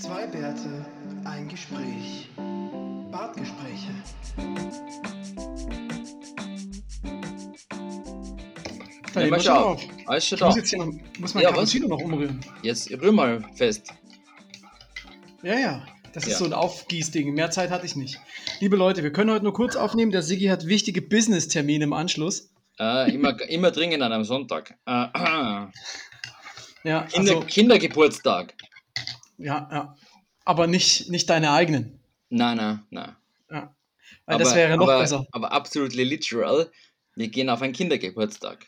Zwei Bärte, ein Gespräch. Bartgespräche. Wir schon schon auf. auf. Alles schon Ich da. muss jetzt hier noch, muss mein Ja, Cappuccino noch umrühren. Jetzt rühr mal fest. Ja, ja. Das ist Ja. so ein Aufgießding. Mehr Zeit hatte ich nicht. Liebe Leute, wir können heute nur kurz aufnehmen. Der Siggi hat wichtige Business-Termine im Anschluss. Äh, immer, immer dringend an einem Sonntag. Äh, Ja, Kinder, also, Kindergeburtstag. Ja, ja. Aber nicht, nicht deine eigenen. Nein, nein, nein. Ja. Weil das wäre noch aber, besser. Aber absolutely literal. Wir gehen auf einen Kindergeburtstag.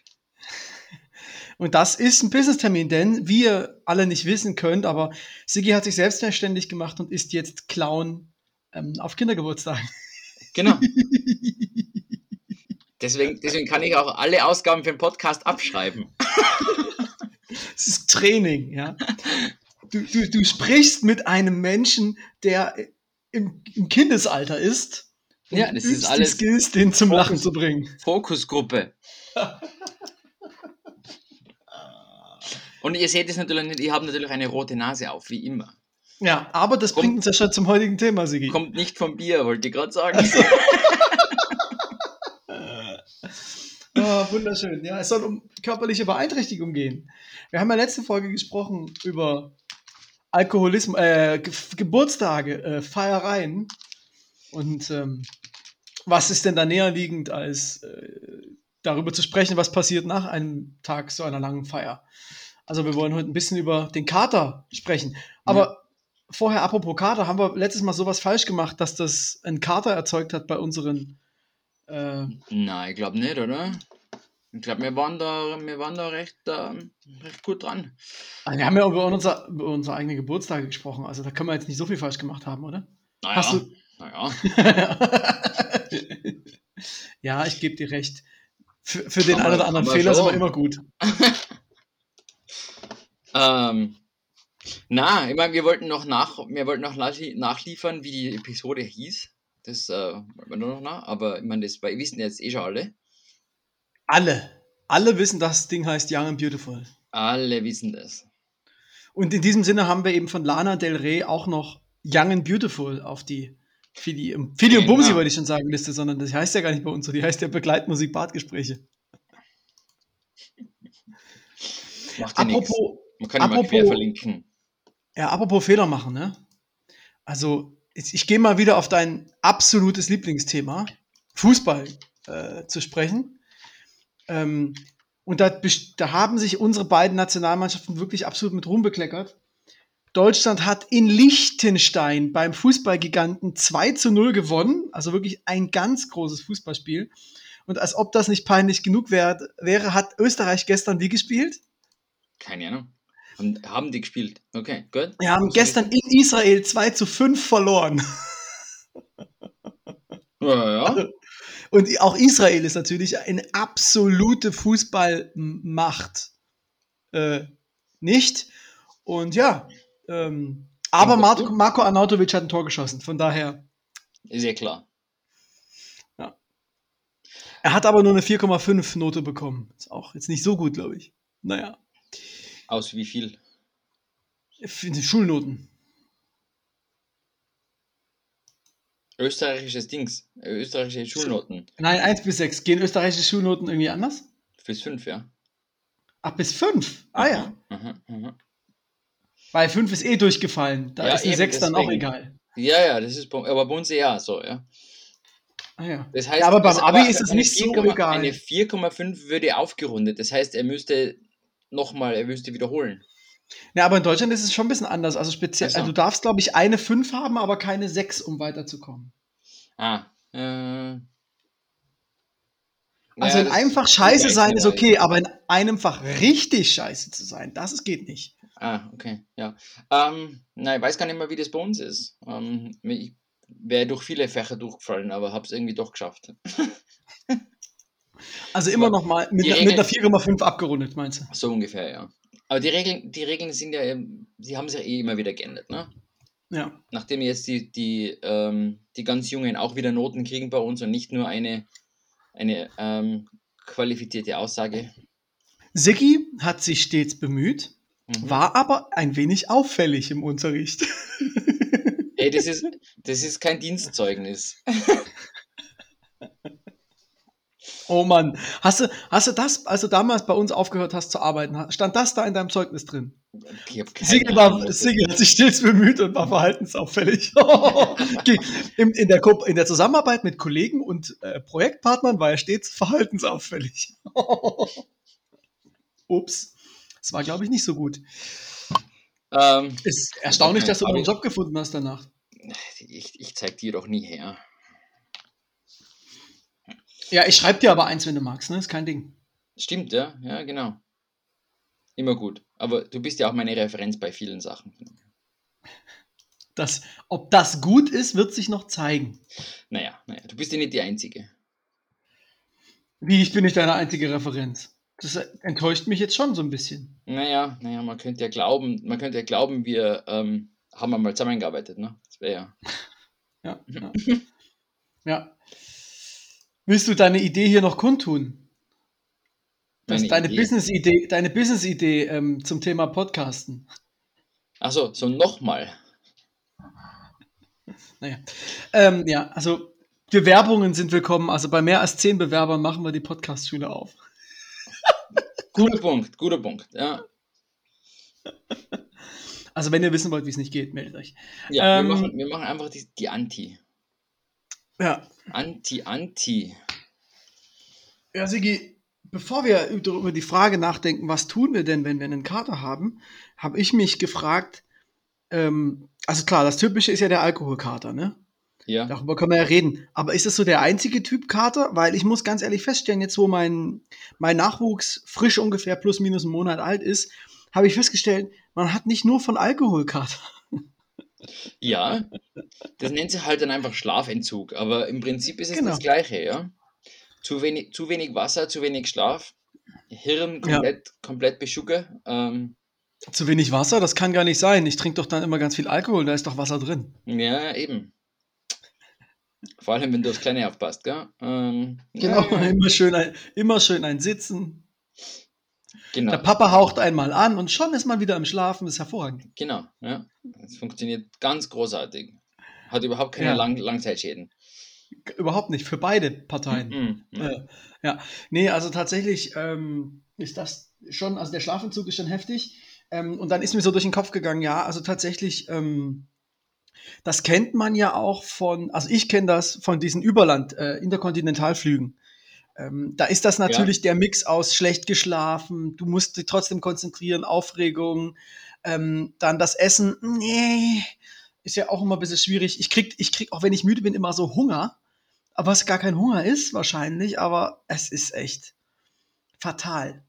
Und das ist ein Business-Termin, denn wie ihr alle nicht wissen könnt, aber Siggi hat sich selbstverständlich gemacht und ist jetzt Clown ähm, auf Kindergeburtstagen. Genau. deswegen, deswegen kann ich auch alle Ausgaben für den Podcast abschreiben. Es ist Training, ja. Du, du, du sprichst mit einem Menschen, der im, im Kindesalter ist. Ja, das ist übst die alles Skills, den zum Fokus. Lachen zu bringen. Fokusgruppe. Und ihr seht es natürlich nicht, ich habe natürlich eine rote Nase auf, wie immer. Ja, aber das Komm. bringt uns ja schon zum heutigen Thema, Sigi. Kommt nicht vom Bier, wollte ich gerade sagen. Oh, wunderschön. Ja, es soll um körperliche Beeinträchtigung gehen. Wir haben ja letzte Folge gesprochen über Alkoholismus, äh, Ge Geburtstage, äh, Feiereien. Und ähm, was ist denn da näher liegend, als äh, darüber zu sprechen, was passiert nach einem Tag so einer langen Feier? Also wir wollen heute ein bisschen über den Kater sprechen. Aber vorher, apropos Kater, haben wir letztes Mal sowas falsch gemacht, dass das ein Kater erzeugt hat bei unseren äh, Nein, ich glaube nicht, oder? Ich glaube, wir waren da, wir waren da recht, ähm, recht gut dran. Also wir haben ja über, unser, über unsere eigenen Geburtstage gesprochen, also da können wir jetzt nicht so viel falsch gemacht haben, oder? Naja, Hast du- naja. ja, ich gebe dir recht. Für, für den einen oder anderen Fehler sind wir schon. immer gut. Ähm, na, ich meine, wir wollten noch nach, wir wollten noch nachlie- nachliefern, wie die Episode hieß. Das äh, wollten wir nur noch nach, aber ich meine, das weil- wissen jetzt eh schon alle. Alle. Alle wissen, das Ding heißt Young and Beautiful. Alle wissen das. Und in diesem Sinne haben wir eben von Lana Del Rey auch noch Young and Beautiful auf die Fili, Fili und Genau. Bumsi wollte ich schon sagen, Liste, sondern das heißt ja gar nicht bei uns so, die heißt ja Begleitmusik Badgespräche. Macht ja nichts. Apropos, Man kann immer apropos- quer verlinken. Ja, apropos Fehler machen, ne? Also, ich, ich gehe mal wieder auf dein absolutes Lieblingsthema, Fußball, äh, zu sprechen. Ähm, und da, da haben sich unsere beiden Nationalmannschaften wirklich absolut mit Ruhm bekleckert. Deutschland hat in Liechtenstein beim Fußballgiganten 2 zu 0 gewonnen. Also wirklich ein ganz großes Fußballspiel. Und als ob das nicht peinlich genug wär, wäre, hat Österreich gestern wie gespielt? Keine Ahnung. Haben, haben die gespielt? Okay, gut. Wir haben gestern in Israel 2 zu 5 verloren. Ja, ja. Und auch Israel ist natürlich eine absolute Fußballmacht. Äh, nicht. Und ja, ähm, aber Marco. Marco Arnautovic hat ein Tor geschossen. Von daher, Ist ja klar. er hat aber nur eine 4,5 Note bekommen. Ist auch jetzt nicht so gut, glaube ich. Naja, Aus wie viel? Schulnoten. Österreichisches Dings. äh, Österreichische Schulnoten. Nein, 1 bis 6. Gehen österreichische Schulnoten irgendwie anders? Fürs 5, ja. Ach, bis 5. Ah ja. Mhm, mhm. Weil 5 ist eh durchgefallen. Da Ja, ist eine eben, 6 dann auch egal. Ja, ja, das ist, aber bei uns eher so, ja. Ah ja. Das heißt, Ja, aber beim das- Abi ist es nicht so 4,- egal. Eine 4,5 würde aufgerundet. Das heißt, er müsste nochmal, er müsste wiederholen. Ja, aber in Deutschland ist es schon ein bisschen anders. Also speziell, also du darfst, glaube ich, eine 5 haben, aber keine 6, um weiterzukommen. Ah, äh. Also ja, in einem Fach scheiße sein ist okay, aber in einem Fach richtig scheiße zu sein, das ist, geht nicht. Ah, okay, ja. Ähm, nein, ich weiß gar nicht mehr, wie das bei uns ist. Ähm, ich wäre durch viele Fächer durchgefallen, aber habe es irgendwie doch geschafft. Also immer noch mal mit, mit einer Regel- 4,5 abgerundet, meinst du? So ungefähr, ja. Aber die Regeln, die Regeln sind ja, ähm, sie haben sich ja eh immer wieder geändert, ne? Ja. Nachdem jetzt die, die, ähm, die ganz Jungen auch wieder Noten kriegen bei uns und nicht nur eine, eine ähm, qualifizierte Aussage. Siggi hat sich stets bemüht. Mhm. war aber ein wenig auffällig im Unterricht. Ey, das ist, das ist kein Dienstzeugnis. Oh Mann, hast du, hast du das, als du damals bei uns aufgehört hast zu arbeiten, stand das da in deinem Zeugnis drin? War, Sigge hat sich stets bemüht und war verhaltensauffällig. Okay, in, in, der, in der Zusammenarbeit mit Kollegen und äh, Projektpartnern war er stets verhaltensauffällig. Ups, das war, glaube ich, nicht so gut. Ähm, Ist erstaunlich, dass du einen Job gefunden hast danach. ich, ich zeig dir doch nie her. Ja, ich schreibe dir aber eins, wenn du magst, ne? Ist kein Ding. Stimmt, ja, ja, genau. Immer gut. Aber du bist ja auch meine Referenz bei vielen Sachen. Das, ob das gut ist, wird sich noch zeigen. Naja, naja, du bist ja nicht die Einzige. Wie, ich bin nicht deine einzige Referenz. Das enttäuscht mich jetzt schon so ein bisschen. Naja, naja, man könnte ja glauben, man könnte ja glauben, wir ähm, haben einmal zusammengearbeitet, ne? Das wäre ja. Ja, ja. ja. Willst du deine Idee hier noch kundtun? Das Meine deine Idee? Business-Idee, deine Business-Idee ähm, zum Thema Podcasten. Achso, so nochmal. Naja. Ähm, ja, also Bewerbungen sind willkommen. Also bei mehr als zehn Bewerbern machen wir die Podcast-Schule auf. Guter Punkt, guter Punkt, ja. Also wenn ihr wissen wollt, wie es nicht geht, meldet euch. Ja, Ähm, wir, machen, wir machen einfach die, die Anti. Ja, Anti, Anti. Ja, Sigi, bevor wir über die Frage nachdenken, was tun wir denn, wenn wir einen Kater haben, habe ich mich gefragt, ähm, also klar, das Typische ist ja der Alkoholkater, ne? Ja. Darüber können wir ja reden. Aber ist das so der einzige Typ Kater? Weil ich muss ganz ehrlich feststellen, jetzt wo mein, mein Nachwuchs frisch ungefähr plus minus einen Monat alt ist, habe ich festgestellt, man hat nicht nur von Alkoholkater. Ja, das nennt sich halt dann einfach Schlafentzug, aber im Prinzip ist es Genau. das Gleiche, ja. Zu wenig, zu wenig Wasser, zu wenig Schlaf, Hirn Ja. komplett, komplett beschucke. Ähm, Zu wenig Wasser, das kann gar nicht sein. Ich trinke doch dann immer ganz viel Alkohol, da ist doch Wasser drin. ja, eben. Vor allem, wenn du aufs Kleine aufpasst, gell? Ähm, Genau, ja, ja, immer schön ein, immer schön ein Sitzen. Genau, Der Papa haucht einmal an und schon ist man wieder im Schlafen, das ist hervorragend. genau, ja. Es funktioniert ganz großartig. Hat überhaupt keine Ja. Lang Langzeitschäden. Überhaupt nicht, für beide Parteien. Mhm. Ja. Äh, ja, nee, also tatsächlich ähm, ist das schon, also der Schlafentzug ist schon heftig. Ähm, und dann ist mir so durch den Kopf gegangen, ja, also tatsächlich, ähm, das kennt man ja auch von, also ich kenne das von diesen Überland, äh, Interkontinentalflügen. Ähm, da ist das natürlich der Mix aus schlecht geschlafen, du musst dich trotzdem konzentrieren, Aufregung, ähm, dann das Essen, nee, ist ja auch immer ein bisschen schwierig. Ich krieg, ich krieg, auch wenn ich müde bin, immer so Hunger aber es gar kein Hunger ist wahrscheinlich, aber es ist echt fatal.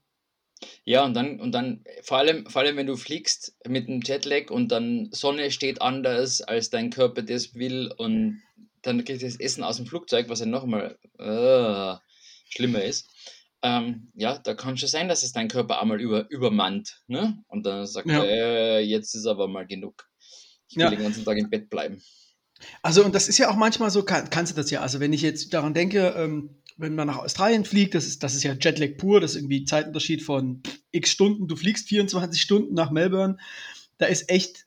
Ja, und dann, und dann, vor allem, vor allem, wenn du fliegst mit einem Jetlag und dann Sonne steht anders, als dein Körper das will, und dann kriegst du das Essen aus dem Flugzeug, was ja nochmal äh, schlimmer ist. Ähm, ja, da kann schon sein, dass es dein Körper einmal über, übermannt. Ne? Und dann sagt Ja. er, äh, jetzt ist aber mal genug. Ich will Ja. den ganzen Tag im Bett bleiben. Also, und das ist ja auch manchmal so, kann, kannst du das ja. Also, wenn ich jetzt daran denke, ähm, wenn man nach Australien fliegt, das ist, das ist ja Jetlag pur, das ist irgendwie ein Zeitunterschied von x Stunden. Du fliegst 24 Stunden nach Melbourne. Da ist echt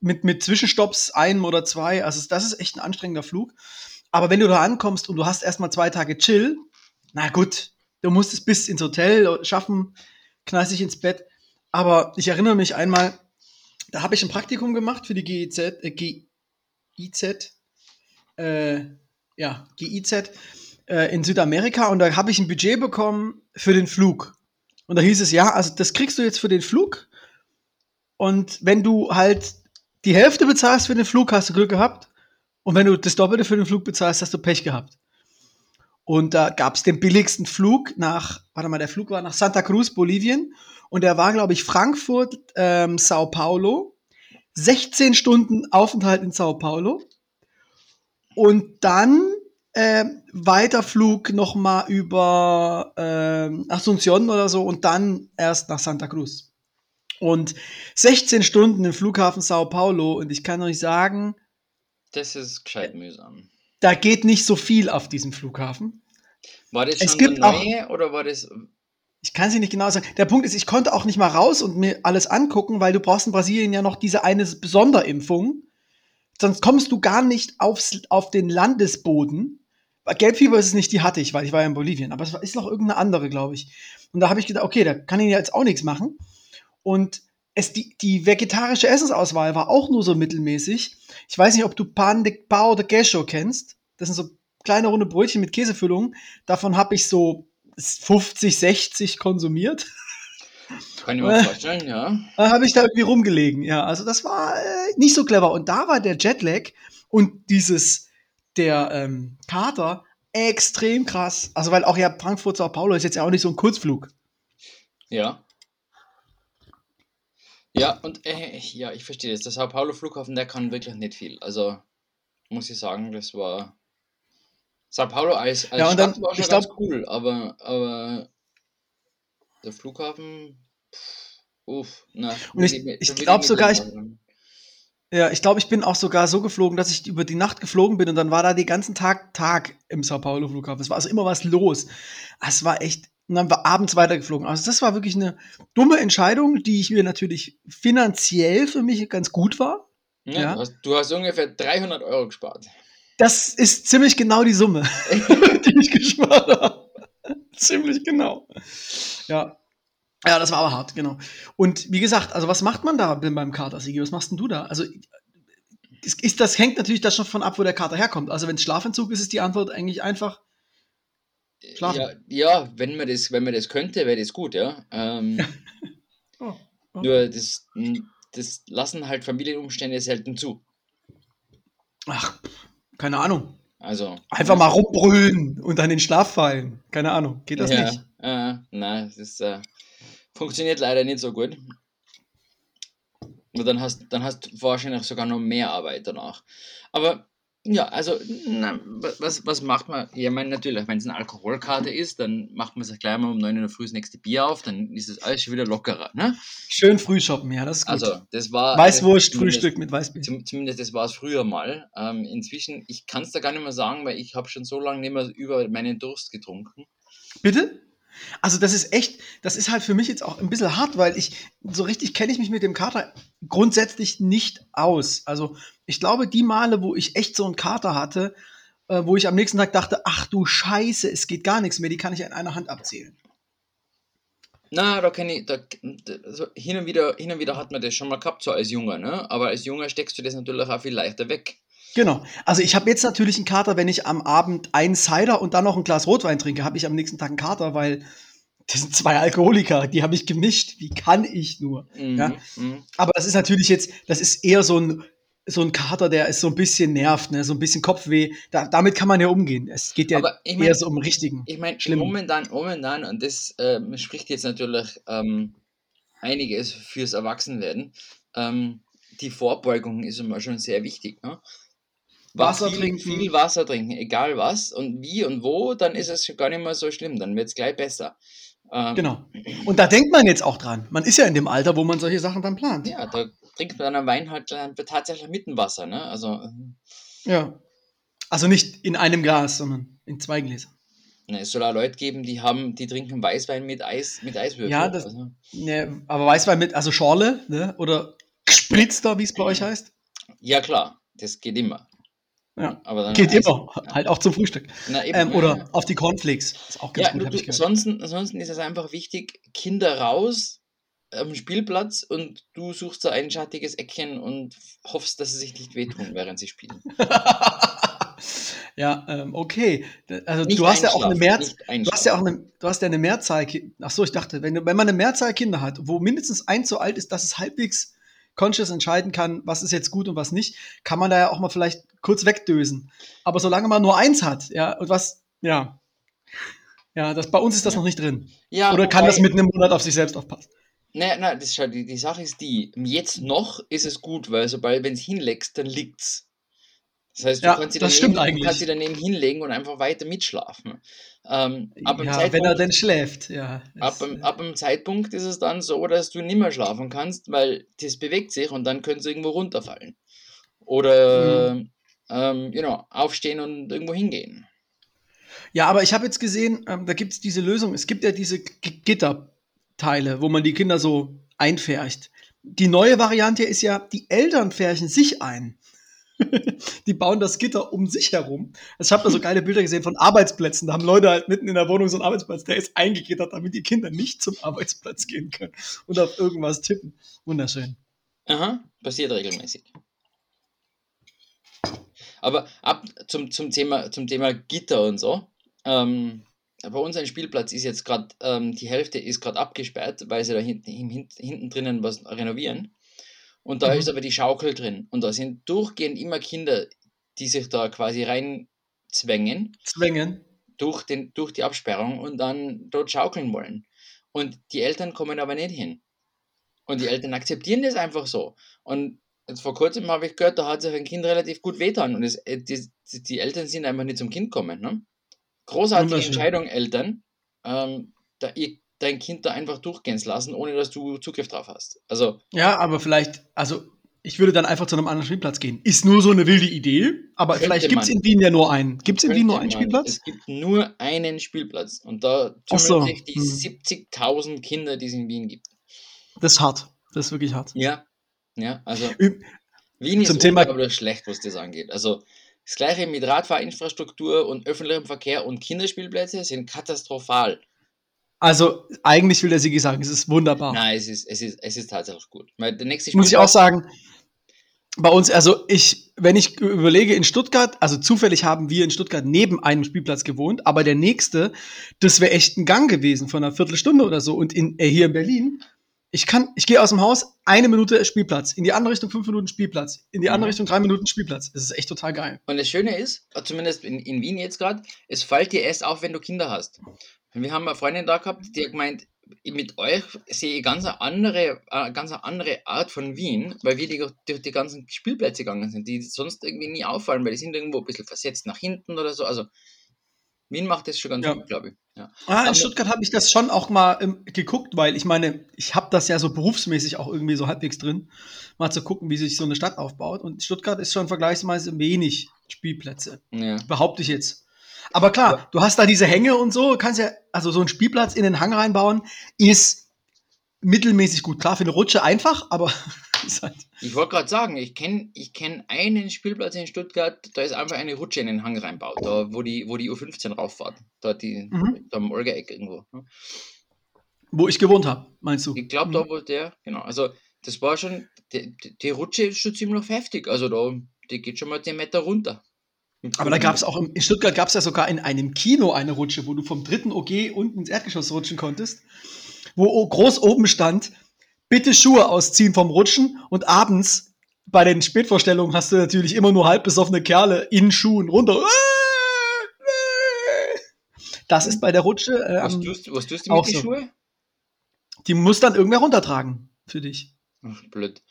mit, mit Zwischenstopps einem oder zwei, also das ist echt ein anstrengender Flug. Aber wenn du da ankommst und du hast erstmal zwei Tage Chill, na gut, du musst es bis ins Hotel schaffen, knallst dich ins Bett. Aber ich erinnere mich einmal, da habe ich ein Praktikum gemacht für die GIZ, äh, GIZ, äh, ja, GIZ äh, in Südamerika und da habe ich ein Budget bekommen für den Flug. Und da hieß es, ja, also das kriegst du jetzt für den Flug. Und wenn du halt die Hälfte bezahlst für den Flug, hast du Glück gehabt. Und wenn du das Doppelte für den Flug bezahlst, hast du Pech gehabt. Und da gab es den billigsten Flug nach, warte mal, der Flug war nach Santa Cruz, Bolivien. Und der war, glaube ich, Frankfurt, ähm, Sao Paulo. 16 Stunden Aufenthalt in Sao Paulo. Und dann ähm, Weiterflug nochmal über ähm, Asunción oder so und dann erst nach Santa Cruz. Und 16 Stunden im Flughafen Sao Paulo und ich kann euch sagen, Das ist gescheit mühsam. da geht nicht so viel auf diesem Flughafen. War das Es schon gibt der auch- neue oder war das Ich kann sie nicht genau sagen. Der Punkt ist, ich konnte auch nicht mal raus und mir alles angucken, weil du brauchst in Brasilien ja noch diese eine Sonderimpfung. Sonst kommst du gar nicht aufs, auf den Landesboden. Gelbfieber ist es nicht, die hatte ich, weil ich war ja in Bolivien. Aber es ist noch irgendeine andere, glaube ich. Und da habe ich gedacht, okay, da kann ich jetzt auch nichts machen. Und es, die, die vegetarische Essensauswahl war auch nur so mittelmäßig. Ich weiß nicht, ob du Pan de Pao de Queso kennst. Das sind so kleine runde Brötchen mit Käsefüllung. Davon habe ich so 50, 60 konsumiert. Kann ich mir vorstellen, ja. Da habe ich da irgendwie rumgelegen, ja. Also das war äh, nicht so clever. Und da war der Jetlag und dieses, der ähm, Kater extrem krass. Also weil auch ja Frankfurt, Sao Paulo ist jetzt ja auch nicht so ein Kurzflug. Ja. Ja, und äh, ja, ich verstehe das. Der Sao Paulo Flughafen, der kann wirklich nicht viel. Also muss ich sagen, das war Sao Paulo als, als Ja, und Stadt dann- war schon ich ganz glaub- cool, aber, aber der Flughafen, pff, uff, na. Und ich- ich da will glaub nicht sogar, ich-. Ja, ich glaube, ich bin auch sogar so geflogen, dass ich über die Nacht geflogen bin und dann war da den ganzen Tag Tag im Sao Paulo Flughafen. Es war also immer was los. Es war echt. Und dann war abends weitergeflogen. Also das war wirklich eine dumme Entscheidung, die ich mir natürlich finanziell für mich ganz gut war. Ja, ja. Du, hast, du hast ungefähr 300 Euro gespart. Das ist ziemlich genau die Summe, die ich gespart habe. ziemlich genau. Ja. Ja, das war aber hart, genau. Und wie gesagt, also was macht man da beim Kater, Sigi? Was machst denn du da? Also ist, ist, das hängt natürlich das schon von ab, wo der Kater herkommt. Also wenn es Schlafentzug ist, ist die Antwort eigentlich einfach. Schlafen. Ja, ja, wenn man das, wenn man das könnte, wäre das gut, ja. Ähm, Oh, oh. Nur das, das lassen halt Familienumstände selten zu. Ach, keine Ahnung. Also. Einfach mal rumbrüllen und dann in den Schlaf fallen. Keine Ahnung. Geht das ja, nicht? Äh, nein, das ist, äh, funktioniert leider nicht so gut. Und dann hast, dann hast du wahrscheinlich sogar noch mehr Arbeit danach. Aber ja, also, na, wa- was, was macht man? Ja, ich meine, natürlich, wenn es eine Alkoholkarte ist, dann macht man sich gleich mal um 9 Uhr Früh das nächste Bier auf, dann ist es alles schon wieder lockerer. Ne? Schön früh shoppen, ja, das ist gut. Also, das war. Weißwurst, zumindest- Frühstück mit Weißbier. Zum, zumindest das war es früher mal. Ähm, inzwischen, ich kann es da gar nicht mehr sagen, weil ich habe schon so lange nicht mehr über meinen Durst getrunken. Bitte? Also das ist echt, das ist halt für mich jetzt auch ein bisschen hart, weil ich, so richtig kenne ich mich mit dem Kater grundsätzlich nicht aus. Also ich glaube, die Male, wo ich echt so einen Kater hatte, äh, wo ich am nächsten Tag dachte, ach du Scheiße, es geht gar nichts mehr, die kann ich an einer Hand abzählen. Na, da kenne ich, da, also hin, und wieder, hin und wieder hat man das schon mal gehabt, so als Junger, ne? Aber als Junger steckst du das natürlich auch viel leichter weg. Genau. Also ich habe jetzt natürlich einen Kater, wenn ich am Abend einen Cider und dann noch ein Glas Rotwein trinke, habe ich am nächsten Tag einen Kater, weil das sind zwei Alkoholiker, die habe ich gemischt. Wie kann ich nur? Mhm, Ja. mhm. Aber das ist natürlich jetzt, das ist eher so ein, so ein Kater, der ist so ein bisschen nervt, ne? so ein bisschen Kopfweh. Da, damit kann man ja umgehen. Es geht ja ich eher mein- so um richtigen. Ich meine, momentan, momentan, und das ähm, spricht jetzt natürlich ähm, einiges fürs Erwachsenwerden, ähm, die Vorbeugung ist immer schon sehr wichtig. Ne? Wasser viel, trinken. Viel Wasser trinken, egal was und wie und wo, dann ist es gar nicht mehr so schlimm, dann wird es gleich besser. Ähm, Genau. Und da denkt man jetzt auch dran. Man ist ja in dem Alter, wo man solche Sachen dann plant. Ja, da trinkt man dann Wein halt tatsächlich mit dem Wasser. Ne? Also, Ja. Also nicht in einem Glas, sondern in zwei Gläsern. ne, es soll auch Leute geben, die haben, die trinken Weißwein mit Eis, mit Eiswürfeln. Ja, das- also, Ne, aber Weißwein mit, also Schorle, ne? Oder Spritzer, wie es bei euch heißt. ja klar, das geht immer. Ja. Aber dann Geht immer. Halt auch zum Frühstück. Na, eben, Ähm, oder ja. auf die Cornflakes. Ist auch ganz Ja, gut, du, hab du, ich gehört. ansonsten, ansonsten ist es einfach wichtig, Kinder raus am Spielplatz und du suchst da ein schattiges Eckchen und hoffst, dass sie sich nicht wehtun, während sie spielen. ja, ähm, okay. Also Nicht du hast ja auch eine einschlafen, Mehr, nicht du hast ja auch eine, du hast ja eine Mehrzahl. Ach so, ich dachte, wenn, wenn man eine Mehrzahl Kinder hat, wo mindestens eins so alt ist, dass es halbwegs conscious entscheiden kann, was ist jetzt gut und was nicht, kann man da ja auch mal vielleicht kurz wegdösen. Aber solange man nur eins hat, ja, und was, ja. Ja, das, bei uns ist das noch nicht drin. Ja, Oder kann wobei- das mit einem Monat auf sich selbst aufpassen? Naja, na, das ist halt, die, die Sache ist die, jetzt noch ist es gut, weil sobald, wenn es hinlegst, dann liegt's. Das heißt, du Ja, kannst sie daneben, kannst sie daneben hinlegen und einfach weiter mitschlafen. Ähm, ab, Ja, Zeitpunkt, wenn er denn schläft, ja. ab, Das, dem, ab dem Zeitpunkt ist es dann so, dass du nicht mehr schlafen kannst, weil das bewegt sich und dann können sie irgendwo runterfallen. Oder, Mhm. ähm, you know, aufstehen und irgendwo hingehen. Ja, aber ich habe jetzt gesehen, ähm, da gibt es diese Lösung. Es gibt ja diese G Gitterteile, wo man die Kinder so einfärcht. Die neue Variante ist ja, die Eltern färchen sich ein. die bauen das Gitter um sich herum. Also ich habe da so geile Bilder gesehen von Arbeitsplätzen. Da haben Leute halt mitten in der Wohnung so einen Arbeitsplatz, der ist eingegittert, damit die Kinder nicht zum Arbeitsplatz gehen können und auf irgendwas tippen. Wunderschön. Aha, passiert regelmäßig. Aber ab zum, zum, Thema, zum Thema Gitter und so. Ähm, bei uns ein Spielplatz ist jetzt gerade, ähm, die Hälfte ist gerade abgesperrt, weil sie da hinten, hinten drinnen was renovieren. Und da mhm. ist aber die Schaukel drin. Und da sind durchgehend immer Kinder, die sich da quasi reinzwängen. Zwängen. Durch, den, durch die Absperrung und dann dort schaukeln wollen. Und die Eltern kommen aber nicht hin. Und die Eltern akzeptieren das einfach so. Und jetzt vor kurzem habe ich gehört, da hat sich ein Kind relativ gut wehtan. Und es, äh, die, die, Eltern sind einfach nicht zum Kind gekommen. Ne? Großartige Entscheidung, Eltern. Ähm, da, ihr dein Kind da einfach durchgehen lassen, ohne dass du Zugriff drauf hast. Also. Ja, aber vielleicht, also ich würde dann einfach zu einem anderen Spielplatz gehen. Ist nur so eine wilde Idee, aber vielleicht gibt es in Wien ja nur einen. Gibt es in Wien nur einen Spielplatz? Es gibt nur einen Spielplatz und da tummeln so. sich die hm. 70.000 Kinder, die es in Wien gibt. Das ist hart. Das ist wirklich hart. Ja, ja, also Ü Wien ist Thema unglaublich schlecht, was das angeht. Also das gleiche mit Radfahrinfrastruktur und öffentlichem Verkehr und Kinderspielplätze sind katastrophal. Also eigentlich will der Sigi sagen, es ist wunderbar. Nein, es ist, es ist, es ist tatsächlich gut. Weil der nächste Muss ich auch sagen, bei uns, also ich, wenn ich überlege in Stuttgart, also zufällig haben wir in Stuttgart neben einem Spielplatz gewohnt, aber der nächste, das wäre echt ein Gang gewesen von einer Viertelstunde oder so. Und in, äh, hier in Berlin, ich kann, ich gehe aus dem Haus, eine Minute Spielplatz, in die andere Richtung fünf Minuten Spielplatz, in die andere mhm. Richtung drei Minuten Spielplatz. Das ist echt total geil. Und das Schöne ist, zumindest in, in Wien jetzt gerade, es fällt dir erst auf, wenn du Kinder hast. Wir haben eine Freundin da gehabt, die hat gemeint, mit euch sehe ich ganz eine andere, eine ganz andere Art von Wien, weil wir die, durch die ganzen Spielplätze gegangen sind, die sonst irgendwie nie auffallen, weil die sind irgendwo ein bisschen versetzt nach hinten oder so. Also Wien macht das schon ganz ja. gut, glaube ich. Ja. Ah, in Aber, Stuttgart habe ich das schon auch mal ähm, geguckt, weil ich meine, ich habe das ja so berufsmäßig auch irgendwie so halbwegs drin, mal zu gucken, wie sich so eine Stadt aufbaut. Und Stuttgart ist schon vergleichsweise wenig Spielplätze. Ja. Behaupte ich jetzt. Aber klar, ja. du hast da diese Hänge und so, kannst ja, also so einen Spielplatz in den Hang reinbauen, ist mittelmäßig gut. Klar, für eine Rutsche einfach, aber halt Ich wollte gerade sagen, ich kenne ich kenn einen Spielplatz in Stuttgart, da ist einfach eine Rutsche in den Hang reinbaut, da wo die, wo die U15 rauffahrt. Da, die, mhm. da am Olga-Eck irgendwo. Ne? Wo ich gewohnt habe, meinst du? Ich glaube, mhm. da wo der, genau. Also, das war schon, die, die Rutsche ist schon ziemlich heftig. Also, da, die geht schon mal 10 Meter runter. Aber da gab es auch, in Stuttgart gab es ja sogar in einem Kino eine Rutsche, wo du vom dritten OG unten ins Erdgeschoss rutschen konntest, wo groß oben stand, bitte Schuhe ausziehen vom Rutschen und abends bei den Spätvorstellungen hast du natürlich immer nur halb besoffene Kerle in Schuhen runter. Das ist bei der Rutsche. Äh, was, tust, was tust du mit den so. Schuhe? Die muss dann irgendwer runtertragen für dich. Ach, blöd.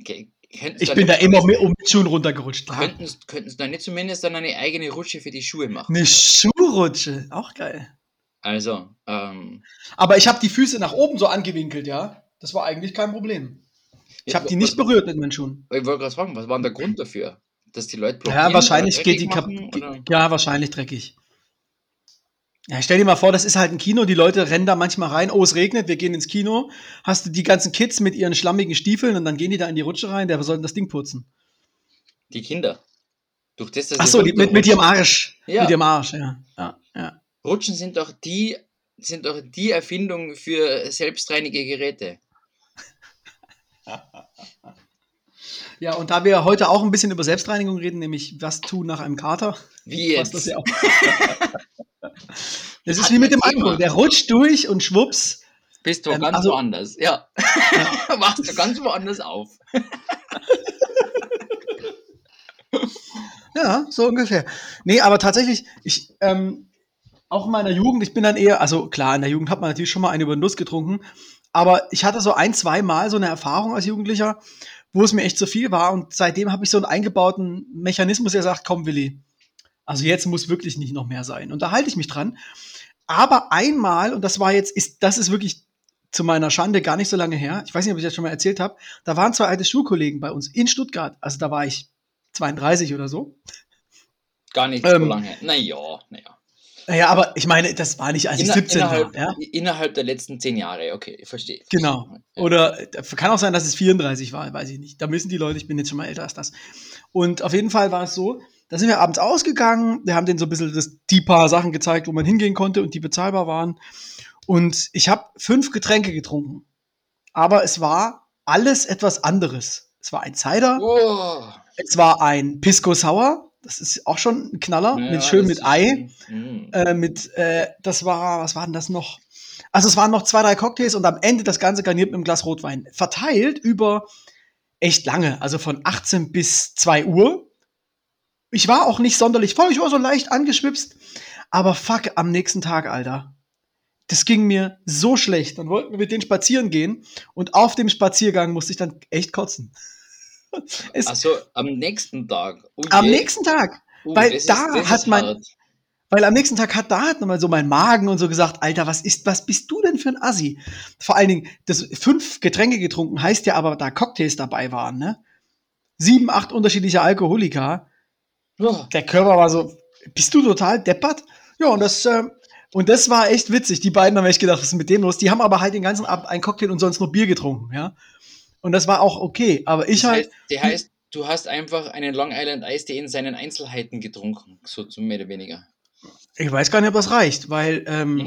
Okay. Ich bin da immer mit, um mit Schuhen runtergerutscht. Könnten, sie da nicht zumindest dann eine eigene Rutsche für die Schuhe machen? Eine Schuhrutsche, auch geil. Also, ähm. Aber ich habe die Füße nach oben so angewinkelt, ja. Das war eigentlich kein Problem. Ich habe die nicht berührt mit meinen Schuhen. Ich wollte gerade fragen, was war denn der Grund dafür? Dass die Leute blockieren? Ja, wahrscheinlich geht die Kap Ja, wahrscheinlich dreckig. Ja, stell dir mal vor, das ist halt ein Kino, die Leute rennen da manchmal rein, oh, es regnet, wir gehen ins Kino, hast du die ganzen Kids mit ihren schlammigen Stiefeln und dann gehen die da in die Rutsche rein, der soll das Ding putzen. Die Kinder. Durch das, dass Ach so, die, mit, mit ihrem Arsch. Ja. Mit ihrem Arsch, ja. ja, ja. Rutschen sind doch die, sind doch die Erfindung für selbstreinige Geräte. Ja, und da wir heute auch ein bisschen über Selbstreinigung reden, nämlich was tun nach einem Kater. Wie jetzt? Das, ja das ist wie mit dem Alkohol. Der rutscht durch und schwupps. Bist du ähm, ganz also, woanders. Ja. ja. Machst du ganz woanders auf. ja, so ungefähr. Nee, aber tatsächlich, ich, ähm, auch in meiner Jugend, ich bin dann eher, also klar, in der Jugend hat man natürlich schon mal einen über den Nuss getrunken, aber ich hatte so ein, zwei Mal so eine Erfahrung als Jugendlicher, wo es mir echt zu viel war und seitdem habe ich so einen eingebauten Mechanismus, der sagt, komm Willi, also jetzt muss wirklich nicht noch mehr sein. Und da halte ich mich dran. Aber einmal, und das war jetzt, ist, das ist wirklich zu meiner Schande gar nicht so lange her. Ich weiß nicht, ob ich das schon mal erzählt habe. Da waren zwei alte Schulkollegen bei uns in Stuttgart. Also da war ich 32 oder so. Gar nicht ähm, so lange. Naja, naja. Naja, aber ich meine, das war nicht, als ich Inner- 17 innerhalb, war. Ja? innerhalb der letzten zehn Jahre, okay, ich verstehe. Genau. Ja. Oder äh, kann auch sein, dass es 34 war, weiß ich nicht. Da müssen die Leute, ich bin jetzt schon mal älter als das. Und auf jeden Fall war es so, da sind wir abends ausgegangen, wir haben denen so ein bisschen das, die paar Sachen gezeigt, wo man hingehen konnte und die bezahlbar waren. Und ich habe fünf Getränke getrunken. Aber es war alles etwas anderes. Es war ein Cider, Oh, es war ein Pisco Sour, das ist auch schon ein Knaller, ja, mit, schön mit Ei. schon- mm. Äh, mit, äh, das war, was war denn das noch? Also es waren noch zwei, drei Cocktails und am Ende das Ganze garniert mit einem Glas Rotwein. Verteilt über echt lange, also von 18 bis 2 Uhr. Ich war auch nicht sonderlich voll, ich war so leicht angeschwipst. Aber fuck, am nächsten Tag, Alter. Das ging mir so schlecht. Dann wollten wir mit denen spazieren gehen und auf dem Spaziergang musste ich dann echt kotzen. Also am nächsten Tag. Oh am nächsten Tag. Oh, weil da das hat hart. Weil am nächsten Tag hat da hat nochmal so mein Magen und so gesagt, Alter, was ist, was bist du denn für ein Assi? Vor allen Dingen, das fünf Getränke getrunken heißt ja aber, da Cocktails dabei waren, ne? Sieben, acht unterschiedliche Alkoholiker. Oh, Der Körper war so, bist du total deppert? Ja, und das, äh, und das war echt witzig. Die beiden haben echt gedacht, was ist mit dem los? Die haben aber halt den ganzen Abend einen Cocktail und sonst nur Bier getrunken, ja? Und das war auch okay. Aber ich das halt, heißt, der heißt, du hast einfach einen Long Island Ice Tea in seinen Einzelheiten getrunken, so zum mehr oder weniger. ich weiß gar nicht, ob das reicht, weil, ähm,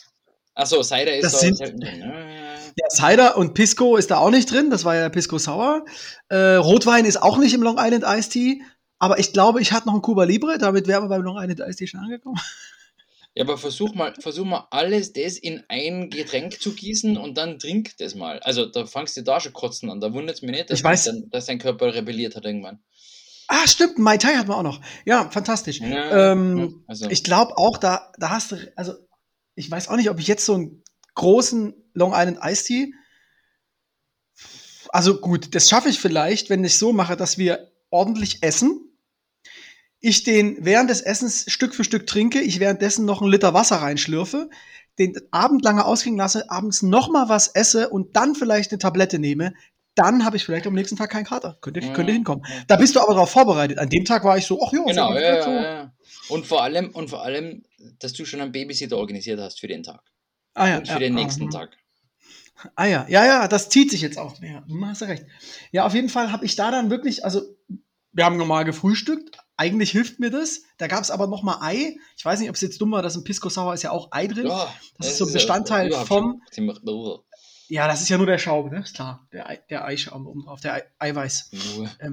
Achso, Cider ist Das da sind- drin. ne? Ja, Cider und Pisco ist da auch nicht drin. Das war ja Pisco Sour. Äh, Rotwein ist auch nicht im Long Island Iced Tea. Aber ich glaube, ich hatte noch einen Cuba Libre. Damit wären wir beim Long Island Iced Tea schon angekommen. Ja, aber versuch mal, versuch mal alles das in ein Getränk zu gießen und dann trink das mal. Also da fangst du da schon kotzen an. Da wundert es mich nicht, dass, Ich weiß. Dann, dass dein Körper rebelliert hat irgendwann. Ah, stimmt. Mai Tai hatten wir auch noch. Ja, fantastisch. Ja, ähm, also, Ich glaube auch, da, da hast du, also ich weiß auch nicht, ob ich jetzt so einen großen Long Island Iced Tea. Also gut, das schaffe ich vielleicht, wenn ich so mache, dass wir ordentlich essen. Ich den während des Essens Stück für Stück trinke, ich währenddessen noch einen Liter Wasser reinschlürfe, den Abend lange ausklingen lasse, abends noch mal was esse und dann vielleicht eine Tablette nehme, dann habe ich vielleicht am nächsten Tag keinen Kater. Könnte, Ja, könnte hinkommen. ja. Da bist du aber darauf vorbereitet. An dem Tag war ich so, ach ja, genau, so, ja, so. ja, ja. Und vor allem, und vor allem, dass du schon einen Babysitter organisiert hast für den Tag. Ah, ja, und für ja, den nächsten hm. Tag. Ah ja, ja, ja, das zieht sich jetzt auch mehr. Hast du recht. Ja, auf jeden Fall habe ich da dann wirklich, also wir haben normal gefrühstückt. Eigentlich hilft mir das. Da gab es aber noch mal Ei. Ich weiß nicht, ob es jetzt dumm war, dass im Pisco Sour ist ja auch Ei drin. Ja, das ist so ein ja Bestandteil überhaupt vom- Ja, das ist ja nur der Schaum, ne? Ist klar. Der, Ei, der Eischaum oben drauf, der Ei, Eiweiß. Ähm,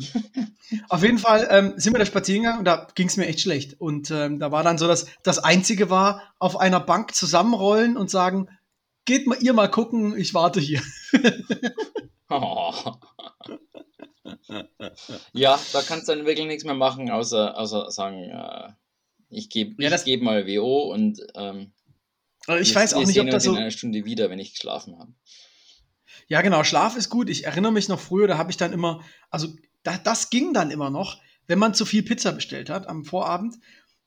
auf jeden Fall ähm, sind wir da spazieren gegangen und da ging es mir echt schlecht. Und ähm, da war dann so, dass das Einzige war, auf einer Bank zusammenrollen und sagen, geht mal ihr mal gucken, ich warte hier. Oh. ja, da kannst du dann wirklich nichts mehr machen, außer, außer sagen, äh, ich gebe Ja, geb mal WO und ähm, Also ich wir- weiß auch nicht, ob das so. in einer Stunde wieder, wenn ich geschlafen habe. Ja, genau, Schlaf ist gut. Ich erinnere mich noch früher, da habe ich dann immer, also da, das ging dann immer noch, wenn man zu viel Pizza bestellt hat am Vorabend,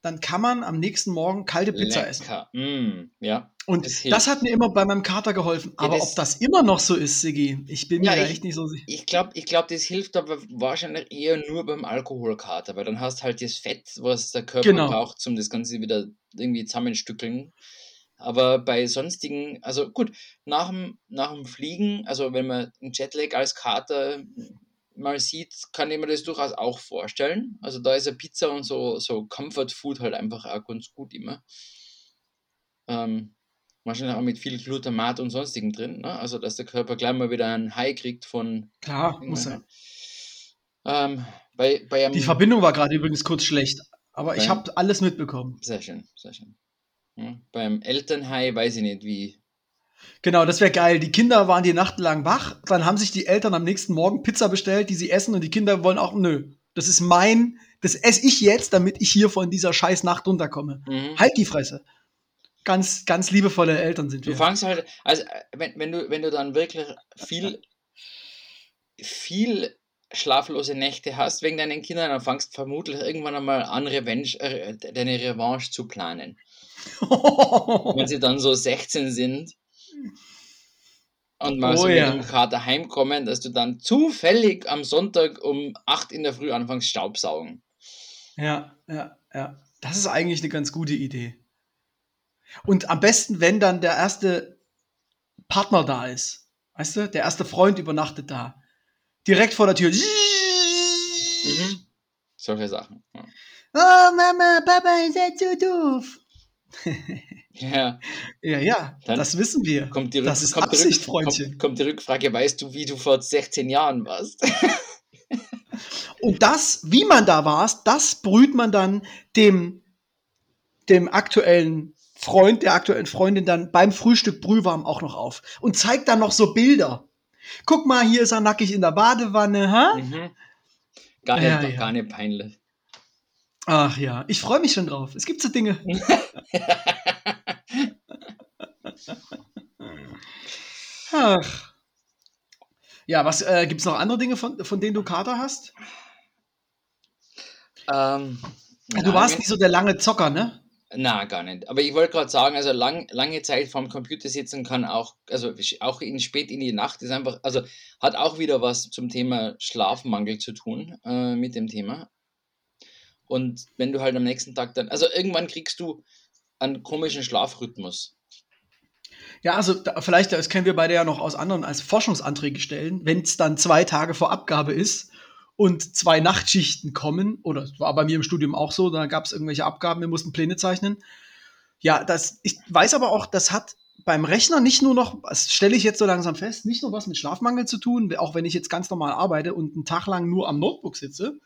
dann kann man am nächsten Morgen kalte Pizza essen. Lecker. Mm, ja. Und das das, hat mir immer bei meinem Kater geholfen. Ja, Aber das- ob das immer noch so ist, Siggi, ich bin Ja, mir ich- echt nicht so sicher. Ich glaube, ich glaub, das hilft aber wahrscheinlich eher nur beim Alkoholkater, weil dann hast halt das Fett, was der Körper Genau. braucht, um das Ganze wieder irgendwie zusammenstückeln. Aber bei sonstigen, also gut, nach dem, nach dem Fliegen, also wenn man einen Jetlag als Kater mal sieht, kann ich mir das durchaus auch vorstellen. Also da ist ja Pizza und so, so Comfort Food halt einfach auch ganz gut immer. Ähm, wahrscheinlich auch mit viel Glutamat und sonstigen drin, ne? also dass der Körper gleich mal wieder einen High kriegt von Klar, muss er. ähm, bei, bei einem, Die Verbindung war gerade übrigens kurz schlecht, aber ich Beim- habe alles mitbekommen. Sehr schön, sehr schön. Ja, beim Elternhai weiß ich nicht, wie. Genau, das wäre geil. Die Kinder waren die Nacht lang wach, dann haben sich die Eltern am nächsten Morgen Pizza bestellt, die sie essen und die Kinder wollen auch, nö, das ist mein, das esse ich jetzt, damit ich hier von dieser scheiß Nacht runterkomme. Mhm. Halt die Fresse. Ganz, ganz liebevolle Eltern sind Du wir. fangst halt, also wenn, wenn du, wenn du dann wirklich viel, viel schlaflose Nächte hast wegen deinen Kindern, dann fangst vermutlich irgendwann einmal an, Revenge, äh, deine Revanche zu planen. Wenn sie dann so 16 sind und mal Oh so ja. mit dem Kater heimkommen, dass du dann zufällig am Sonntag um 8 in der Früh anfängst Staubsaugen. ja, ja, ja. Das ist eigentlich eine ganz gute Idee. Und am besten, wenn dann der erste Partner da ist. Weißt du, der erste Freund übernachtet da. Direkt vor der Tür. Mhm. Solche Sachen. Ja. Oh, Mama, Papa, ihr seid so doof. ja. Ja, ja, Dann das wissen wir. Kommt die, das ist kommt, die Absicht, Rück- Freundchen. kommt, kommt die Rückfrage, weißt du, wie du vor 16 Jahren warst? Und das, wie man da war, das brüht man dann dem, dem aktuellen Freund, der aktuellen Freundin dann beim Frühstück brühwarm auch noch auf. Und zeigt dann noch so Bilder. Guck mal, hier ist er nackig in der Badewanne, ha? mhm. Gar nicht, Ja, ja. gar nicht peinlich. Ach ja, ich freue mich schon drauf. Es gibt so Dinge. Ach. Ja, was äh, gibt's noch andere Dinge, von, von denen du Kater hast? ähm, du nein, warst nicht so der lange Zocker, ne? Na, gar nicht. Aber ich wollte gerade sagen, also lang, lange Zeit vorm Computer sitzen kann auch, also auch in, spät in die Nacht ist einfach, also hat auch wieder was zum Thema Schlafmangel zu tun äh, mit dem Thema. Und wenn du halt am nächsten Tag dann, also irgendwann kriegst du einen komischen Schlafrhythmus. Ja, also da, vielleicht, das kennen wir beide ja noch aus anderen als Forschungsanträge stellen, wenn es dann zwei Tage vor Abgabe ist und zwei Nachtschichten kommen, oder es war bei mir im Studium auch so, da gab es irgendwelche Abgaben, wir mussten Pläne zeichnen. Ja, das, ich weiß aber auch, das hat beim Rechner nicht nur noch, das stelle ich jetzt so langsam fest, nicht nur was mit Schlafmangel zu tun, auch wenn ich jetzt ganz normal arbeite und einen Tag lang nur am Notebook sitze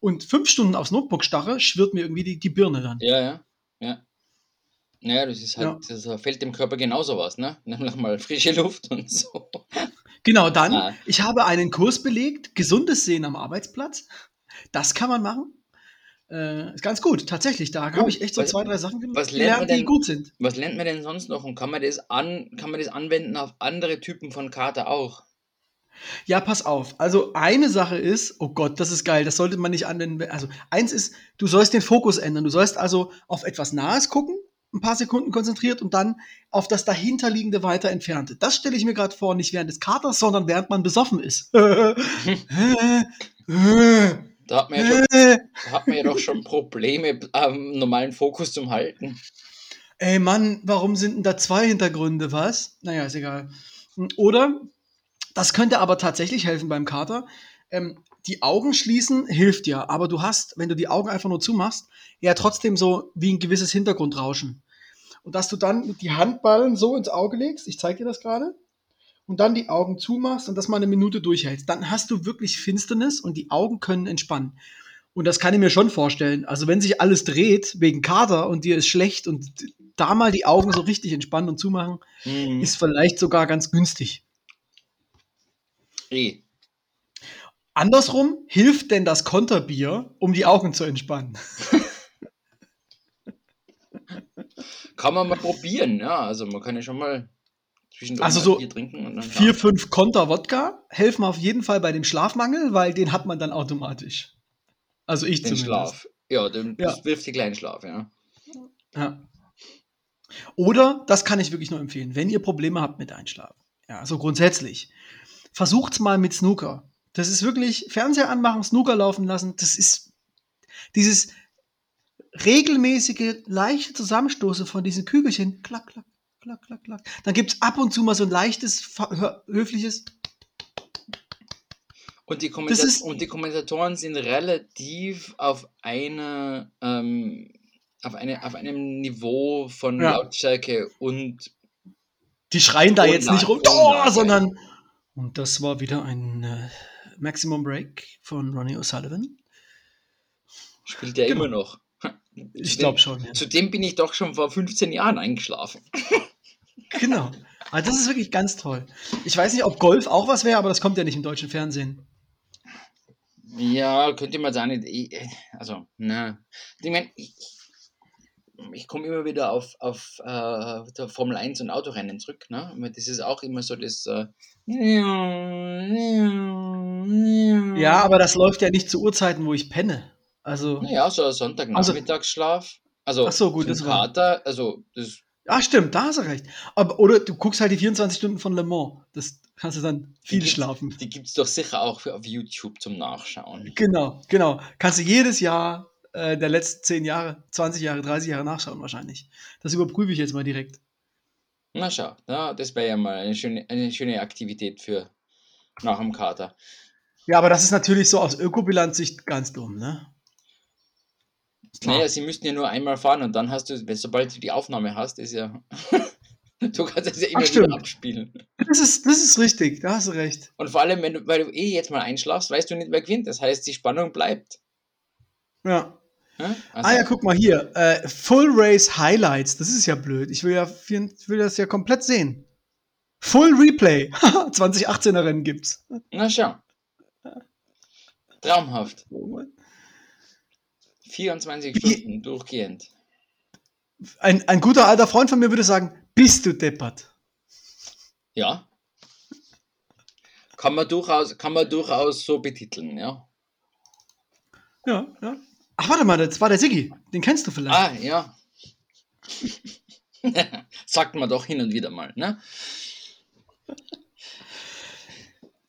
und fünf Stunden aufs Notebook starre, schwirrt mir irgendwie die, die Birne dann. Ja, ja, ja. Naja, das ist halt, Ja. das fällt dem Körper genauso was, ne? Nämlich mal frische Luft und so. Genau, dann, Ah. ich habe einen Kurs belegt, gesundes Sehen am Arbeitsplatz. Das kann man machen. Äh, ist ganz gut, tatsächlich. Da habe ich echt so was- zwei, drei Sachen was lernt gelernt, man die denn- gut sind. Was lernt man denn sonst noch und kann man das an, kann man das anwenden auf andere Typen von Kater auch? Ja, pass auf. Also eine Sache ist, oh Gott, das ist geil, das sollte man nicht anwenden. Also eins ist, du sollst den Fokus ändern. Du sollst also auf etwas Nahes gucken, ein paar Sekunden konzentriert und dann auf das dahinterliegende weiter entfernte. Das stelle ich mir gerade vor, nicht während des Katers, sondern während man besoffen ist. Da hat man ja, schon, hat man ja doch schon Probleme, am normalen Fokus zum Halten. Ey Mann, warum sind denn da zwei Hintergründe, was? Naja, ist egal. Oder, das könnte aber tatsächlich helfen beim Kater. Ähm, die Augen schließen hilft ja, aber du hast, wenn du die Augen einfach nur zumachst, ja trotzdem so wie ein gewisses Hintergrundrauschen. Und dass du dann die Handballen so ins Auge legst, ich zeige dir das gerade, und dann die Augen zumachst und das mal eine Minute durchhältst, dann hast du wirklich Finsternis und die Augen können entspannen. Und das kann ich mir schon vorstellen. Also wenn sich alles dreht wegen Kater und dir ist schlecht und da mal die Augen so richtig entspannen und zumachen, Hm. ist vielleicht sogar ganz günstig. Eh. Andersrum hilft denn das Konterbier, um die Augen zu entspannen? Kann man mal probieren, ja. Also man kann ja schon mal zwischendurch Also so Bier trinken und dann Vier, fünf Konter Wodka helfen auf jeden Fall bei dem Schlafmangel, weil den hat man dann automatisch. Also ich den zumindest. Schlaf. Ja, den, Ja. das wirft die kleinen Schlaf, ja. Ja. Oder, das kann ich wirklich nur empfehlen, wenn ihr Probleme habt mit Einschlafen. Ja, also grundsätzlich. Versucht's mal mit Snooker. Das ist wirklich Fernseher anmachen, Snooker laufen lassen. Das ist dieses regelmäßige, leichte Zusammenstoßen von diesen Kügelchen. Klack, klack, klack, klack, klack. Dann gibt's ab und zu mal so ein leichtes, höfliches. Und die, ist- und die Kommentatoren sind relativ auf eine, ähm, auf eine, auf einem Niveau von Ja. Lautstärke und Die schreien da jetzt nicht rum, oh, sondern. Und das war wieder ein äh, Maximum Break von Ronnie O'Sullivan. spielt ja Genau. immer noch. Ich glaube schon. Ja. Zudem bin ich doch schon vor 15 Jahren eingeschlafen. Genau. Also das ist wirklich ganz toll. Ich weiß nicht, ob Golf auch was wäre, aber das kommt ja nicht im deutschen Fernsehen. Ja, könnte man sagen, ich- also, na. Ich meine, ich, ich komme immer wieder auf, auf äh, Formel 1 und Autorennen zurück, ne? Das ist auch immer so das. Äh, Ja, aber das läuft ja nicht zu Uhrzeiten, wo ich penne. Also, Naja, so Sonntagnachmittagsschlaf. Also, Ach so, gut, das den war- Kater, also, das ah, stimmt, da hast du recht. Aber, oder du guckst halt die 24 Stunden von Le Mans. Das kannst du dann viel gibt's- schlafen. Die gibt es doch sicher auch für, auf YouTube zum Nachschauen. Genau, genau. Kannst du jedes Jahr äh, der letzten 10 Jahre, 20 Jahre, 30 Jahre nachschauen wahrscheinlich. Das überprüfe ich jetzt mal direkt. Na schau, ja, das wäre ja mal eine schöne, eine schöne Aktivität für nach dem Kater. Ja, aber das ist natürlich so aus Ökobilanzsicht ganz dumm, ne? Klar. Naja, sie müssten ja nur einmal fahren und dann hast du, wenn- sobald du die Aufnahme hast, ist ja. du kannst es ja immer stimmt. wieder abspielen. Das ist, das ist richtig, da hast du recht. Und vor allem, wenn du, weil du eh jetzt mal einschlafst, weißt du nicht, wer gewinnt. Das heißt, die Spannung bleibt. Ja. Also, Ah ja, guck mal hier. Äh, Full Race Highlights. Das ist ja blöd. Ich will ja will das ja komplett sehen. Full Replay. 2018er Rennen gibt's. Na schau. Traumhaft. 24 Wie- Stunden durchgehend. Ein, ein guter alter Freund von mir würde sagen, bist du deppert. Ja. Kann man durchaus, kann man durchaus so betiteln, ja. Ja, ja. Ach, warte mal, das war der Siggi. Den kennst du vielleicht. Ah, ja. Sagt man doch hin und wieder mal, ne?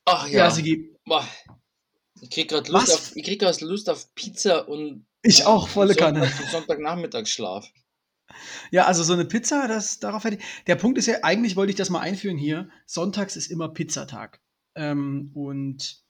Ach ja. ja, Siggi. Boah. Ich krieg gerade Lust, auf, ich krieg grad Lust auf Pizza und Ich auch, volle Sonntag, Kanne. Sonntagnachmittagsschlaf. Ja, also so eine Pizza, das darauf hätte ich. Der Punkt ist ja, eigentlich wollte ich das mal einführen hier. Sonntags ist immer Pizzatag. Ähm, und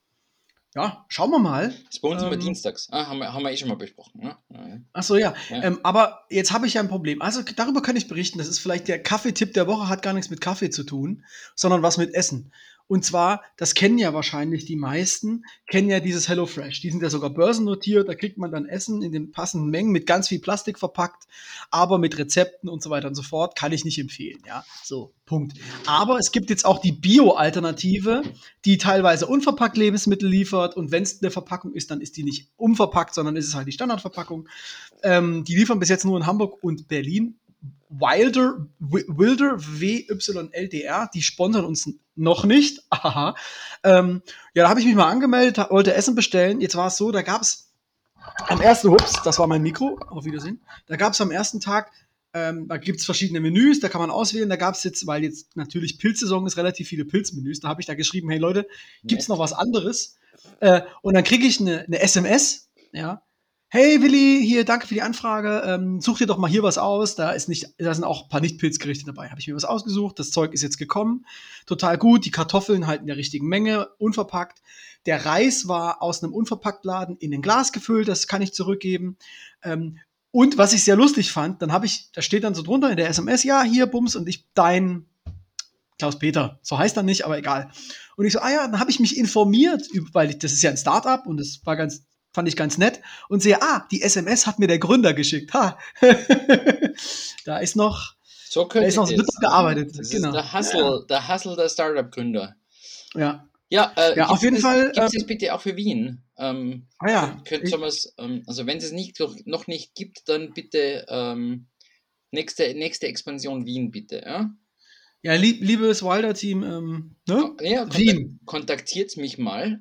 ja, schauen wir mal. Das ist bei uns immer Ähm. dienstags. Ah, haben, wir, haben wir eh schon mal besprochen. Ne? Ja. Ach so, ja. Ja. Ähm, aber jetzt habe ich ja ein Problem. Also darüber kann ich berichten. Das ist vielleicht der Kaffeetipp der Woche, hat gar nichts mit Kaffee zu tun, sondern was mit Essen. Und zwar, das kennen ja wahrscheinlich die meisten, kennen ja dieses HelloFresh. Die sind ja sogar börsennotiert, da kriegt man dann Essen in den passenden Mengen mit ganz viel Plastik verpackt, aber mit Rezepten und so weiter und so fort, kann ich nicht empfehlen, ja. So, Punkt. Aber es gibt jetzt auch die Bio-Alternative, die teilweise unverpackt Lebensmittel liefert und wenn es eine Verpackung ist, dann ist die nicht umverpackt, sondern ist es halt die Standardverpackung. Ähm, die liefern bis jetzt nur in Hamburg und Berlin. Wilder, Wi- Wilder, W-Y-L-D-R, die sponsern uns noch nicht. Aha. Ähm, ja, da habe ich mich mal angemeldet, wollte Essen bestellen. Jetzt war es so, da gab es am ersten, ups, das war mein Mikro, auf Wiedersehen. Da gab es am ersten Tag, ähm, da gibt es verschiedene Menüs, da kann man auswählen. Da gab es jetzt, weil jetzt natürlich Pilzsaison ist, relativ viele Pilzmenüs. Da habe ich da geschrieben, hey Leute, gibt es noch was anderes? Äh, und dann kriege ich eine, eine SMS, ja. Hey Willi, hier, danke für die Anfrage. Ähm, such dir doch mal hier was aus. Da ist nicht, da sind auch ein paar Nicht-Pilzgerichte dabei. Habe ich mir was ausgesucht. Das Zeug ist jetzt gekommen. Total gut. Die Kartoffeln halt in der richtigen Menge, unverpackt. Der Reis war aus einem Unverpacktladen in ein Glas gefüllt. Das kann ich zurückgeben. Ähm, und was ich sehr lustig fand, dann habe ich, da steht dann so drunter in der SMS, ja, hier, Bums, und ich, dein Klaus-Peter, so heißt er nicht, aber egal. Und ich so, ah ja, dann habe ich mich informiert, weil ich, das ist ja ein Startup und das war ganz, fand ich ganz nett und sehe, ah, die SMS hat mir der Gründer geschickt. Ha. da ist noch, So könnte ist noch- noch gearbeitet, Das genau. ist der Hustle, der Hustle der Startup-Gründer. ja, Ja, äh, Ja, auf jeden das, Fall, Gibt es ähm, das bitte auch für Wien? Ähm, ah ja, könnt ich- ähm, also wenn es es nicht, noch- nicht gibt, dann bitte ähm, nächste, nächste Expansion Wien, bitte. Ja, ja lieb, liebes Wilder-Team, ähm, ne? ja Wien. kontaktiert mich mal.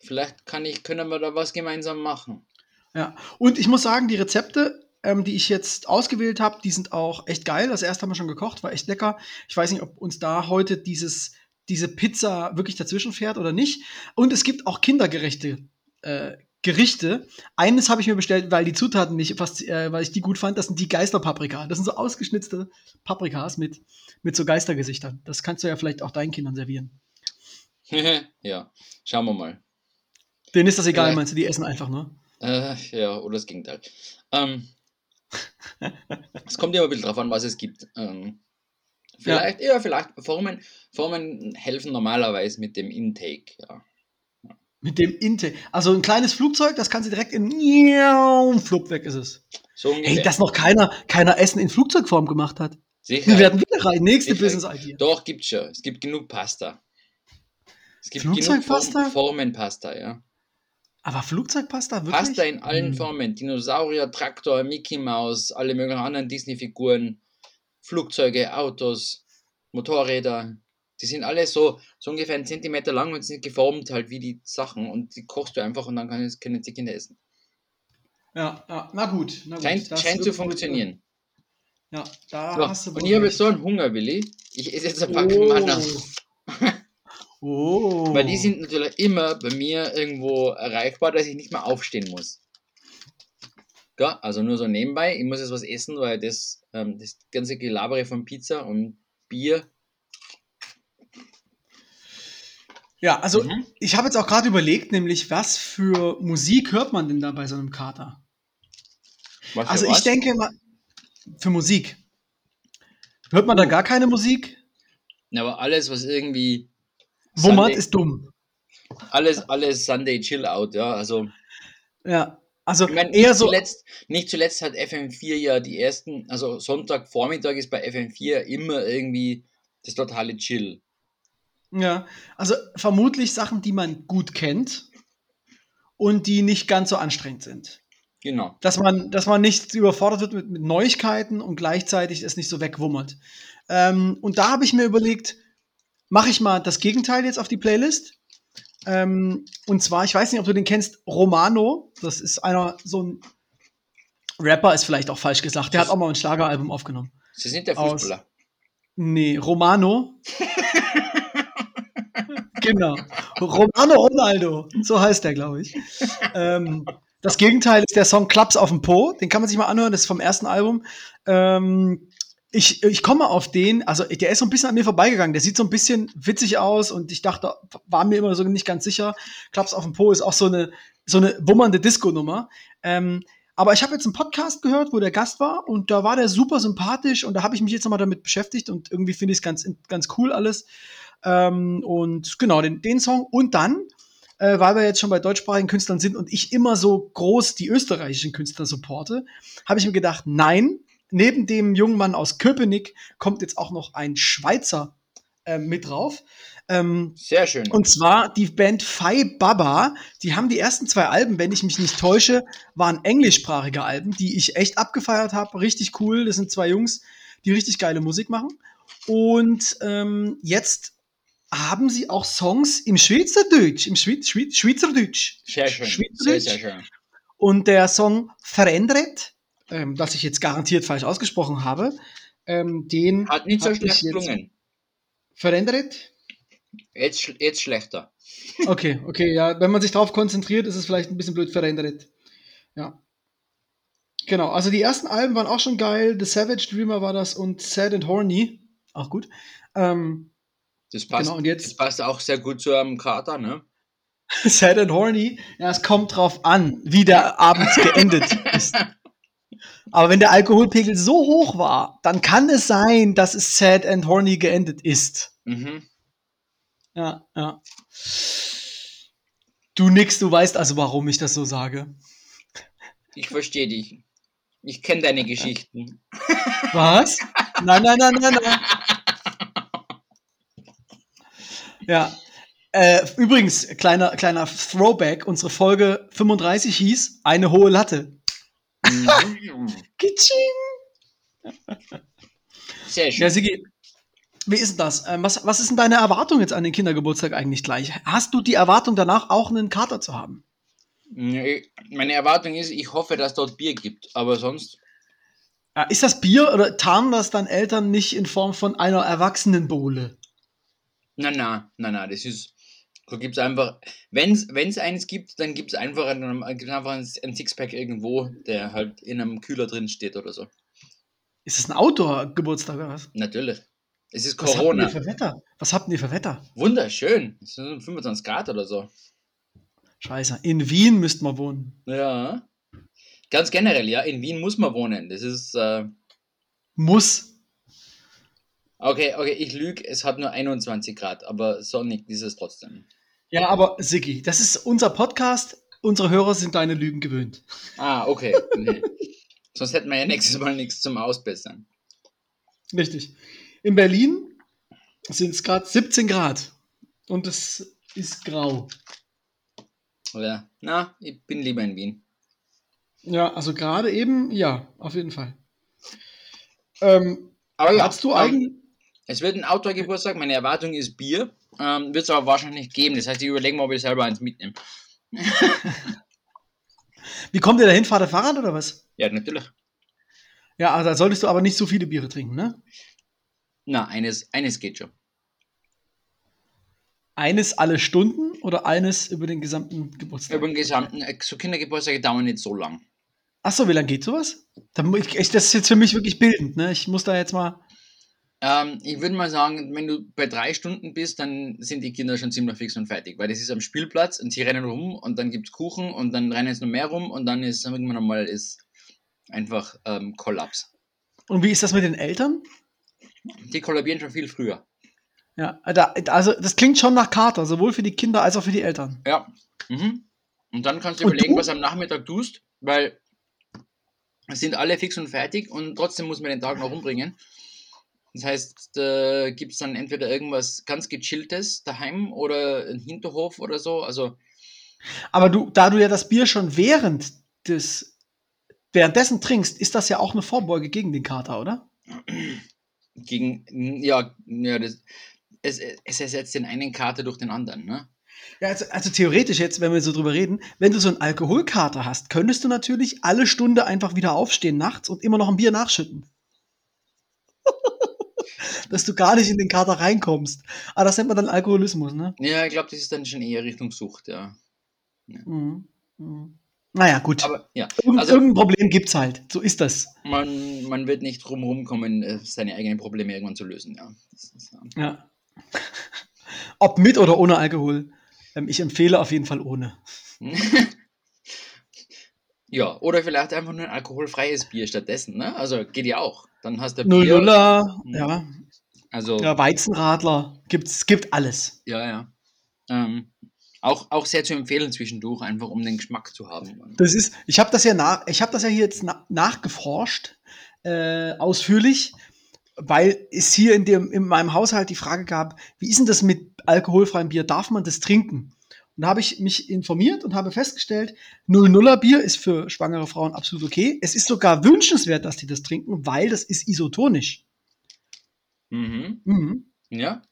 Vielleicht kann ich, können wir da was gemeinsam machen. Ja, und ich muss sagen, die Rezepte, ähm, die ich jetzt ausgewählt habe, die sind auch echt geil. Das erste haben wir schon gekocht, war echt lecker. Ich weiß nicht, ob uns da heute dieses, diese Pizza wirklich dazwischen fährt oder nicht. Und es gibt auch kindergerechte äh, Gerichte. Eines habe ich mir bestellt, weil die Zutaten nicht fast, äh, weil ich die gut fand. Das sind die Geisterpaprika. Das sind so ausgeschnitzte Paprikas mit, mit so Geistergesichtern. Das kannst du ja vielleicht auch deinen Kindern servieren. ja, schauen wir mal. Denen ist das egal, Vielleicht. meinst du? Die essen einfach, ne? Äh, ja, oder das Gegenteil. Ähm, es kommt ja immer ein bisschen drauf an, was es gibt. Ähm, vielleicht, ja. vielleicht Formen, Formen helfen normalerweise mit dem Intake. Ja. Mit dem Intake. Also ein kleines Flugzeug, das kannst du direkt in Flug weg ist es. So ungefähr. Hey, dass noch keiner, keiner Essen in Flugzeugform gemacht hat. Sicher. Wir werden wieder rein. Nächste. Business-Idee. Doch, gibt's schon. Es gibt genug Pasta. Es gibt Flugzeugpasta? genug Form, Formenpasta, ja. Aber Flugzeugpasta, wirklich? Pasta in allen Hm. Formen. Dinosaurier, Traktor, Mickey Mouse, alle möglichen anderen Disney-Figuren, Flugzeuge, Autos, Motorräder. Die sind alle so, so ungefähr einen Zentimeter lang und sind geformt halt wie die Sachen und die kochst du einfach und dann kann können die Kinder essen. Ja, ja, na gut. Na gut. Scheint, scheint zu funktionieren. Ja, da So, hast du und ich habe so einen Hunger, Willi. Ich esse jetzt ein Packen Manna. Oh. Weil die sind natürlich immer bei mir irgendwo erreichbar, dass ich nicht mehr aufstehen muss. Ja, also nur so nebenbei. Ich muss jetzt was essen, weil das, ähm, das ganze Gelabere von Pizza und Bier. Ja, also Mhm. ich habe jetzt auch gerade überlegt, nämlich was für Musik hört man denn da bei so einem Kater? Was Also was? ich denke mal, für Musik. Hört man da gar keine Musik? Ja, aber alles, was irgendwie. Wummert Sunday- ist dumm. Alles, alles Sunday Chill Out, ja. Also, Ja, also ich meine, eher nicht, so. zuletzt, nicht zuletzt hat FM4 ja die ersten, also Sonntagvormittag ist bei FM4 immer irgendwie das totale Chill. Ja, also vermutlich Sachen, die man gut kennt und die nicht ganz so anstrengend sind. Genau. Dass man, dass man nicht überfordert wird mit, mit Neuigkeiten und gleichzeitig es nicht so wegwummert. Ähm, und da habe ich mir überlegt, mache ich mal das Gegenteil jetzt auf die Playlist. Ähm, und zwar, ich weiß nicht, ob du den kennst, Romano. Das ist einer, so ein Rapper, ist vielleicht auch falsch gesagt. Der hat auch mal ein Schlageralbum aufgenommen. Sie sind der Aus- Fußballer. Nee, Romano. genau. Romano Ronaldo. So heißt der, glaube ich. ähm, das Gegenteil ist der Song Klaps auf dem Po. Den kann man sich mal anhören. Das ist vom ersten Album. Ähm, ich, ich komme auf den, also der ist so ein bisschen an mir vorbeigegangen. Der sieht so ein bisschen witzig aus und ich dachte, war mir immer so nicht ganz sicher. Klaps auf dem Po ist auch so eine, so eine wummernde Disco-Nummer. Ähm, aber ich habe jetzt einen Podcast gehört, wo der Gast war und da war der super sympathisch und da habe ich mich jetzt nochmal damit beschäftigt und irgendwie finde ich es ganz, ganz cool alles. Ähm, und genau, den, den Song. Und dann, äh, weil wir jetzt schon bei deutschsprachigen Künstlern sind und ich immer so groß die österreichischen Künstler supporte, habe ich mir gedacht, nein, neben dem jungen Mann aus Köpenick kommt jetzt auch noch ein Schweizer äh, mit drauf. Ähm, Sehr schön. und zwar die Band Fai Baba. Die haben die ersten zwei Alben, wenn ich mich nicht täusche, waren englischsprachige Alben, die ich echt abgefeiert habe. Richtig cool. Das sind zwei Jungs, die richtig geile Musik machen. Und ähm, jetzt haben sie auch Songs im Schweizerdeutsch, im Schweiz, Schweiz, Schweizerdeutsch. sehr schön. Sehr, Schweizerdeutsch. sehr schön. Und der Song Verändert, ähm, das ich jetzt garantiert falsch ausgesprochen habe, ähm, den Hat nicht so schlecht jetzt- gelungen. Verändert? Jetzt, jetzt schlechter. Okay, okay, ja. Wenn man sich darauf konzentriert, ist es vielleicht ein bisschen blöd verändert. Ja. Genau, also die ersten Alben waren auch schon geil. The Savage Dreamer war das und Sad and Horny. Auch gut. Ähm, Das passt, Genau, und jetzt- das passt auch sehr gut zu einem Kater, ne? Sad and Horny, ja, es kommt drauf an, wie der Abend geendet ist. Aber wenn der Alkoholpegel so hoch war, dann kann es sein, dass es Sad and Horny geendet ist. Mhm. Ja, ja. Du nix, du weißt also, warum ich das so sage. Ich verstehe dich. Ich kenne deine Geschichten. Was? Nein, nein, nein, nein, nein. Ja. Äh, übrigens, kleiner, kleiner Throwback, unsere Folge 35 hieß Eine hohe Latte. Mhm. Kitsching. Sehr schön. Ja, Sigi, wie ist denn das? Ähm, was, was ist denn deine Erwartung jetzt an den Kindergeburtstag eigentlich gleich? Hast du die Erwartung danach auch einen Kater zu haben? Nee, Meine Erwartung ist, ich hoffe, dass dort Bier gibt, aber sonst. Ja, ist das Bier oder tarnen das dann Eltern nicht in Form von einer Erwachsenenbowle? Na, na, na, na, das ist. Da gibt es einfach. Wenn es eins gibt, dann gibt es einfach, einen, einfach ein, Sixpack irgendwo, der halt in einem Kühler drin steht oder so. Ist es ein Outdoor-Geburtstag oder was? Natürlich. Es ist Was habt Corona. ihr für Wetter? Was habt ihr für Wetter? Wunderschön. Es sind 25 Grad oder so. Scheiße. In Wien müsst man wohnen. Ja. Ganz generell, ja. In Wien muss man wohnen. Das ist. Äh, Muss. Okay, okay, ich lüge. Es hat nur 21 Grad, aber sonnig ist es trotzdem. Ja, aber Siggi, das ist unser Podcast. Unsere Hörer sind deine Lügen gewöhnt. Ah, okay. Nee. Sonst hätten wir ja nächstes Mal nichts zum Ausbessern. Richtig. In Berlin sind es gerade 17 Grad. Und es ist grau. Oder? Na, ich bin lieber in Wien. Ja, also gerade eben, ja, auf jeden Fall. Ähm, Aber ja, hast du eigentlich. Es wird ein Outdoor-Geburtstag. Meine Erwartung ist Bier. Ähm, wird es aber wahrscheinlich nicht geben. Das heißt, ich überlege mal, ob ich selber eins mitnehme. Wie kommt ihr dahin? Fahrt ihr Fahrrad oder was? Ja, natürlich. Ja, also da solltest du aber nicht so viele Biere trinken, ne? Na, eines, eines geht schon. Eines alle Stunden oder eines über den gesamten Geburtstag? Über den gesamten, äh, so Kindergeburtstage dauern nicht so lang. Achso, wie lange geht sowas? Das ist jetzt für mich wirklich bildend, ne? Ich muss da jetzt mal. Ähm, ich würde mal sagen, wenn du bei drei Stunden bist, dann sind die Kinder schon ziemlich fix und fertig, weil das ist am Spielplatz und sie rennen rum und dann gibt's Kuchen und dann rennen es noch mehr rum und dann ist irgendwann mal ist einfach ähm, Kollaps. Und wie ist das mit den Eltern? Die kollabieren schon viel früher. Ja, also das klingt schon nach Kater, sowohl für die Kinder als auch für die Eltern. Ja. Mhm. Und dann kannst du Und überlegen, du? was am Nachmittag tust, weil es sind alle fix und fertig und trotzdem muss man den Tag noch umbringen. Das heißt, äh, gibt es dann entweder irgendwas ganz Gechilltes daheim oder einen Hinterhof oder so. Also, Aber du, da du ja das Bier schon während des währenddessen trinkst, ist das ja auch eine Vorbeuge gegen den Kater, oder? gegen, ja, ja das, es, es ersetzt den einen Kater durch den anderen, ne? Ja, also, also theoretisch jetzt, wenn wir so drüber reden, wenn du so einen Alkoholkater hast, könntest du natürlich alle Stunde einfach wieder aufstehen nachts und immer noch ein Bier nachschütten. Dass du gar nicht in den Kater reinkommst. Aber das nennt man dann Alkoholismus, ne? Ja, ich glaube, das ist dann schon eher Richtung Sucht, ja. Mhm. Mhm. Naja, gut. Aber ja, Irgend, also irgendein Problem gibt's halt. So ist das. man, man wird nicht drum rumkommen, äh, seine eigenen Probleme irgendwann zu lösen, ja. Ähm, Ja. Ob mit oder ohne Alkohol. Ähm, ich empfehle auf jeden Fall ohne. ja, oder vielleicht einfach nur ein alkoholfreies Bier stattdessen, ne? Also geht ja auch. Dann hast du Bier. Mhm. ja. Also, ja, Weizenradler. Gibt's, gibt alles. ja, ja. Ähm, auch, auch sehr zu empfehlen zwischendurch, einfach um den Geschmack zu haben. Das ist, ich habe das ja nach, ich habe das ja hier jetzt na, nachgeforscht, äh, ausführlich, weil es hier in dem, in meinem Haushalt die Frage gab, wie ist denn das mit alkoholfreiem Bier? Darf man das trinken? Und da habe ich mich informiert und habe festgestellt, 0,0er Bier ist für schwangere Frauen absolut okay. Es ist sogar wünschenswert, dass die das trinken, weil das ist isotonisch. Mhm. Mhm. Ja,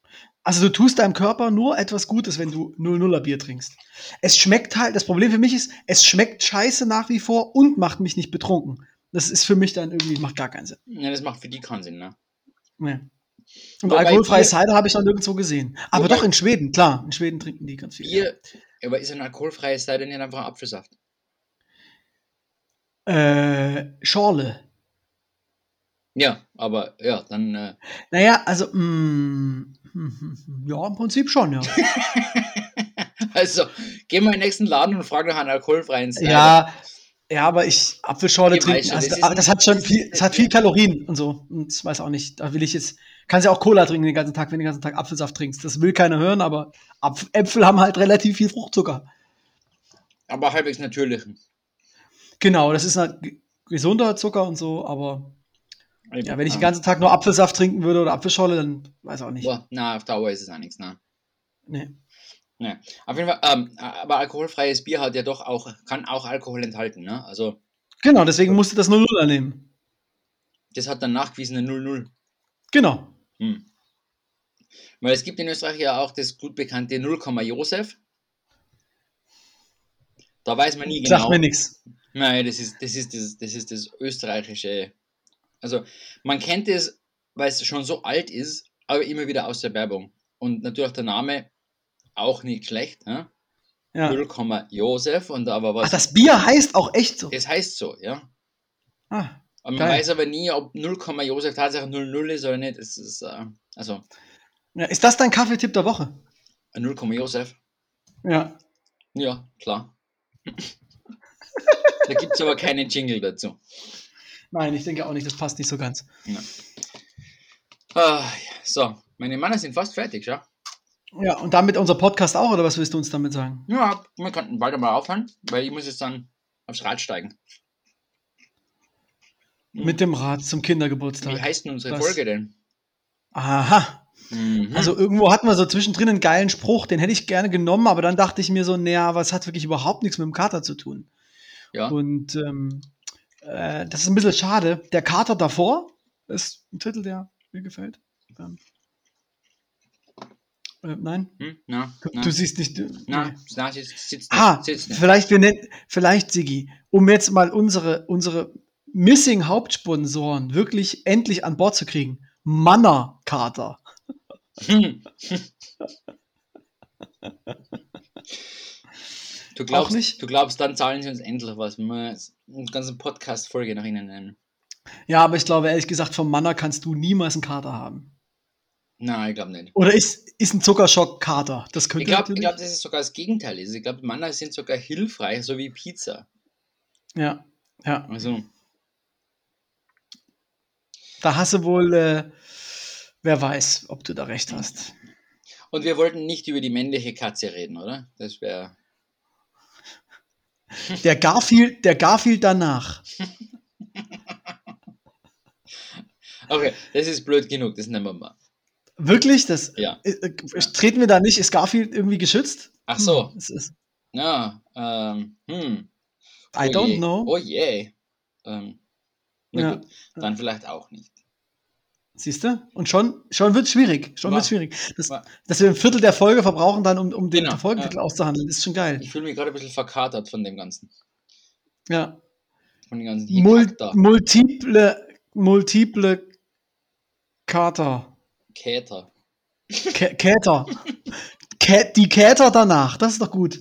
Also du tust deinem Körper nur etwas Gutes, wenn du 0,0er Bier trinkst. Es schmeckt halt, das Problem für mich ist, es schmeckt scheiße nach wie vor und macht mich nicht betrunken. Das ist für mich dann irgendwie, macht gar keinen Sinn. ja, das macht für die keinen Sinn, ne? Nee. Und Wobei alkoholfreies Bier- Cider habe ich noch nirgendwo gesehen. Aber Wobei- doch in Schweden, klar. In Schweden trinken die ganz viel. Bier, aber ist ein alkoholfreies Cider nicht einfach Apfelsaft? Äh, Schorle. Ja, aber ja, dann. Äh, Naja, also, mm, hm, hm, ja, im Prinzip schon, ja. also, geh mal in den nächsten Laden und frag nach einem alkoholfreien Cider. ja, ja, aber ich, Apfelschorle Ich trinken, also, das das, das hat schon das viel, es hat viel Kalorien und so. Und ich weiß auch nicht, da will ich jetzt, kannst ja auch Cola trinken den ganzen Tag, wenn du den ganzen Tag Apfelsaft trinkst. Das will keiner hören, aber Apf Äpfel haben halt relativ viel Fruchtzucker. Aber halbwegs natürlichen. Genau, das ist halt gesunder Zucker und so, aber ja, wenn ich den ganzen Tag nur Apfelsaft trinken würde oder Apfelschorle, dann weiß auch nicht. Boah, na, auf Dauer ist es auch nichts, ne? Nee. Ne. Auf jeden Fall, ähm, aber alkoholfreies Bier hat ja doch auch, kann auch Alkohol enthalten, ne? Also, Genau, deswegen musste das 0,0 nehmen. das hat dann nachgewiesene 0-0. Genau. Hm. Weil es gibt in Österreich ja auch das gut bekannte 0, Josef. Da weiß man nie Sagt genau. mir nichts. Nein, das ist, das ist das, das ist das österreichische. Also, man kennt es, weil es schon so alt ist, aber immer wieder aus der Werbung. Und natürlich der Name auch nicht schlecht, ne? Ja. 0, Josef und aber was. Ach, das Bier heißt auch echt so. das heißt so, ja. Ah, Und man Geil. weiß aber nie, ob 0, Josef tatsächlich 00 ist oder nicht. Es ist, äh, also, ja, ist das dein Kaffeetipp der Woche? ein 0, Josef. Ja. Ja, klar. da gibt es aber keinen Jingle dazu. Nein, ich denke auch nicht, das passt nicht so ganz. Ah, ja. So, meine Männer sind fast fertig, schau. Ja, und damit unser Podcast auch, oder was willst du uns damit sagen? Ja, wir könnten bald einmal aufhören, weil ich muss jetzt dann aufs Rad steigen. Mhm. Mit dem Rad zum Kindergeburtstag. Wie heißt denn unsere Das- Folge denn? Aha. Mhm. Also irgendwo hatten wir so zwischendrin einen geilen Spruch, den hätte ich gerne genommen, aber dann dachte ich mir so, naja, aber es hat wirklich überhaupt nichts mit dem Kater zu tun. ja. Und ähm, äh, das ist ein bisschen schade. Der Kater davor ist ein Titel, der mir gefällt. Ähm, äh, nein, Hm? Na, du, du siehst nicht. Du, na, nee. na, sitzt, sitzt, Ah, sitzt vielleicht wir nennen, vielleicht Sigi, um jetzt mal unsere unsere Missing Hauptsponsoren wirklich endlich an Bord zu kriegen. Manner Kater. Hm. Du glaubst, nicht? du glaubst, dann zahlen sie uns endlich was, wenn wir eine ganze Podcast-Folge nach ihnen nennen. Ja, aber ich glaube, ehrlich gesagt, vom Manner kannst du niemals einen Kater haben. Nein, ich glaube nicht. Oder ist, ist ein Zuckerschock Kater? Das könnte Ich glaube, glaub, das ist sogar das Gegenteil. ist. Ich glaube, Männer sind sogar hilfreich, so wie Pizza. ja, ja. Also, Da hast du wohl, äh, wer weiß, ob du da recht hast. und wir wollten nicht über die männliche Katze reden, oder? Das wäre. Der Garfield, der Garfield danach. Okay, das ist blöd genug, das nehmen wir mal. Wirklich? Das, Ja. äh, äh, treten wir da nicht? Ist Garfield irgendwie geschützt? Ach so. Hm, ist, Ja, ähm, hm. I Oh don't je. know. Oh je. Ähm, na Ja. gut, dann vielleicht auch nicht. Siehst du? Und schon, schon wird es schwierig. Schon wird schwierig. Das, dass wir ein Viertel der Folge verbrauchen dann, um, um den Genau, Folgentitel auszuhandeln, ist schon geil. Ich fühle mich gerade ein bisschen verkatert von dem Ganzen. Ja. Von den ganzen Mul multiple, multiple Kater. Käter. Kä Käter. Kä die Käter danach. Das ist doch gut.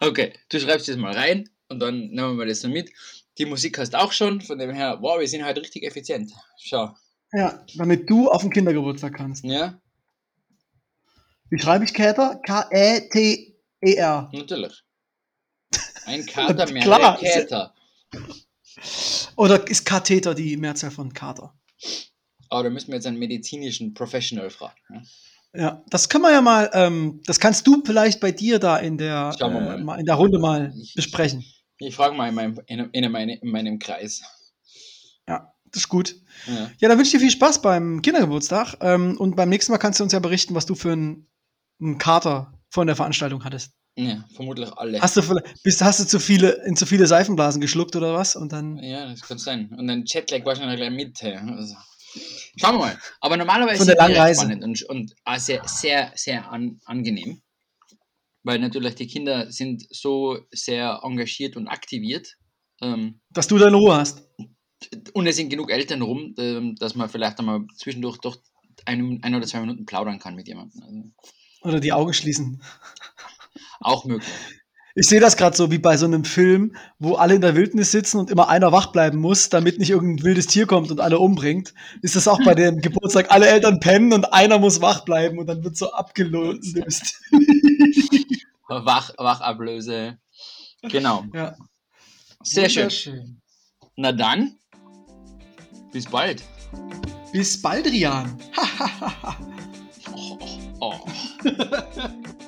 Okay, du schreibst das mal rein und dann nehmen wir das so mit. Die Musik hast auch schon, von dem her, wow, wir sind heute richtig effizient. Schau. Ja, damit du auf den Kindergeburtstag kannst. Ja, Wie schreibe ich Käter? E K-E-T-E-R. natürlich. Ein Kater, mehr Klar. Käter. Oder ist Katheter die Mehrzahl von Kater? Aber da müssen wir jetzt einen medizinischen Professional fragen. Ja? Ja, das können wir ja mal, ähm, das kannst du vielleicht bei dir da in der, äh, in der Runde mal Ich- besprechen. Ich frage mal in meinem, in, in, meinem, in meinem Kreis. Das ist gut. Ja. Ja, dann wünsche ich dir viel Spaß beim Kindergeburtstag. Ähm, und beim nächsten Mal kannst du uns ja berichten, was du für einen, einen Kater von der Veranstaltung hattest. ja, vermutlich alle. Hast du, bist, hast du zu viele, in zu viele Seifenblasen geschluckt oder was? Und dann. Ja, das kann sein. Und ein Jetlag wahrscheinlich gleich mit. Also. Schauen wir mal. Aber normalerweise Von der sind die langen ja Reise. spannend und, und auch sehr, sehr, sehr an, angenehm. Weil natürlich die Kinder sind so sehr engagiert und aktiviert. Ähm, Dass du deine Ruhe hast. Und es sind genug Eltern rum, ähm, dass man vielleicht einmal zwischendurch doch ein, ein oder zwei Minuten plaudern kann mit jemandem. Also, Oder die Augen schließen. auch möglich. Ich sehe das gerade so wie bei so einem Film, wo alle in der Wildnis sitzen und immer einer wach bleiben muss, damit nicht irgendein wildes Tier kommt und alle umbringt. Ist das auch bei dem Geburtstag? Alle Eltern pennen und einer muss wach bleiben und dann wird so abgelöst. Wach, Wachablöse. Genau. ja. Sehr schön. Na dann, bis bald. Bis bald, Rian. Oh, oh, oh.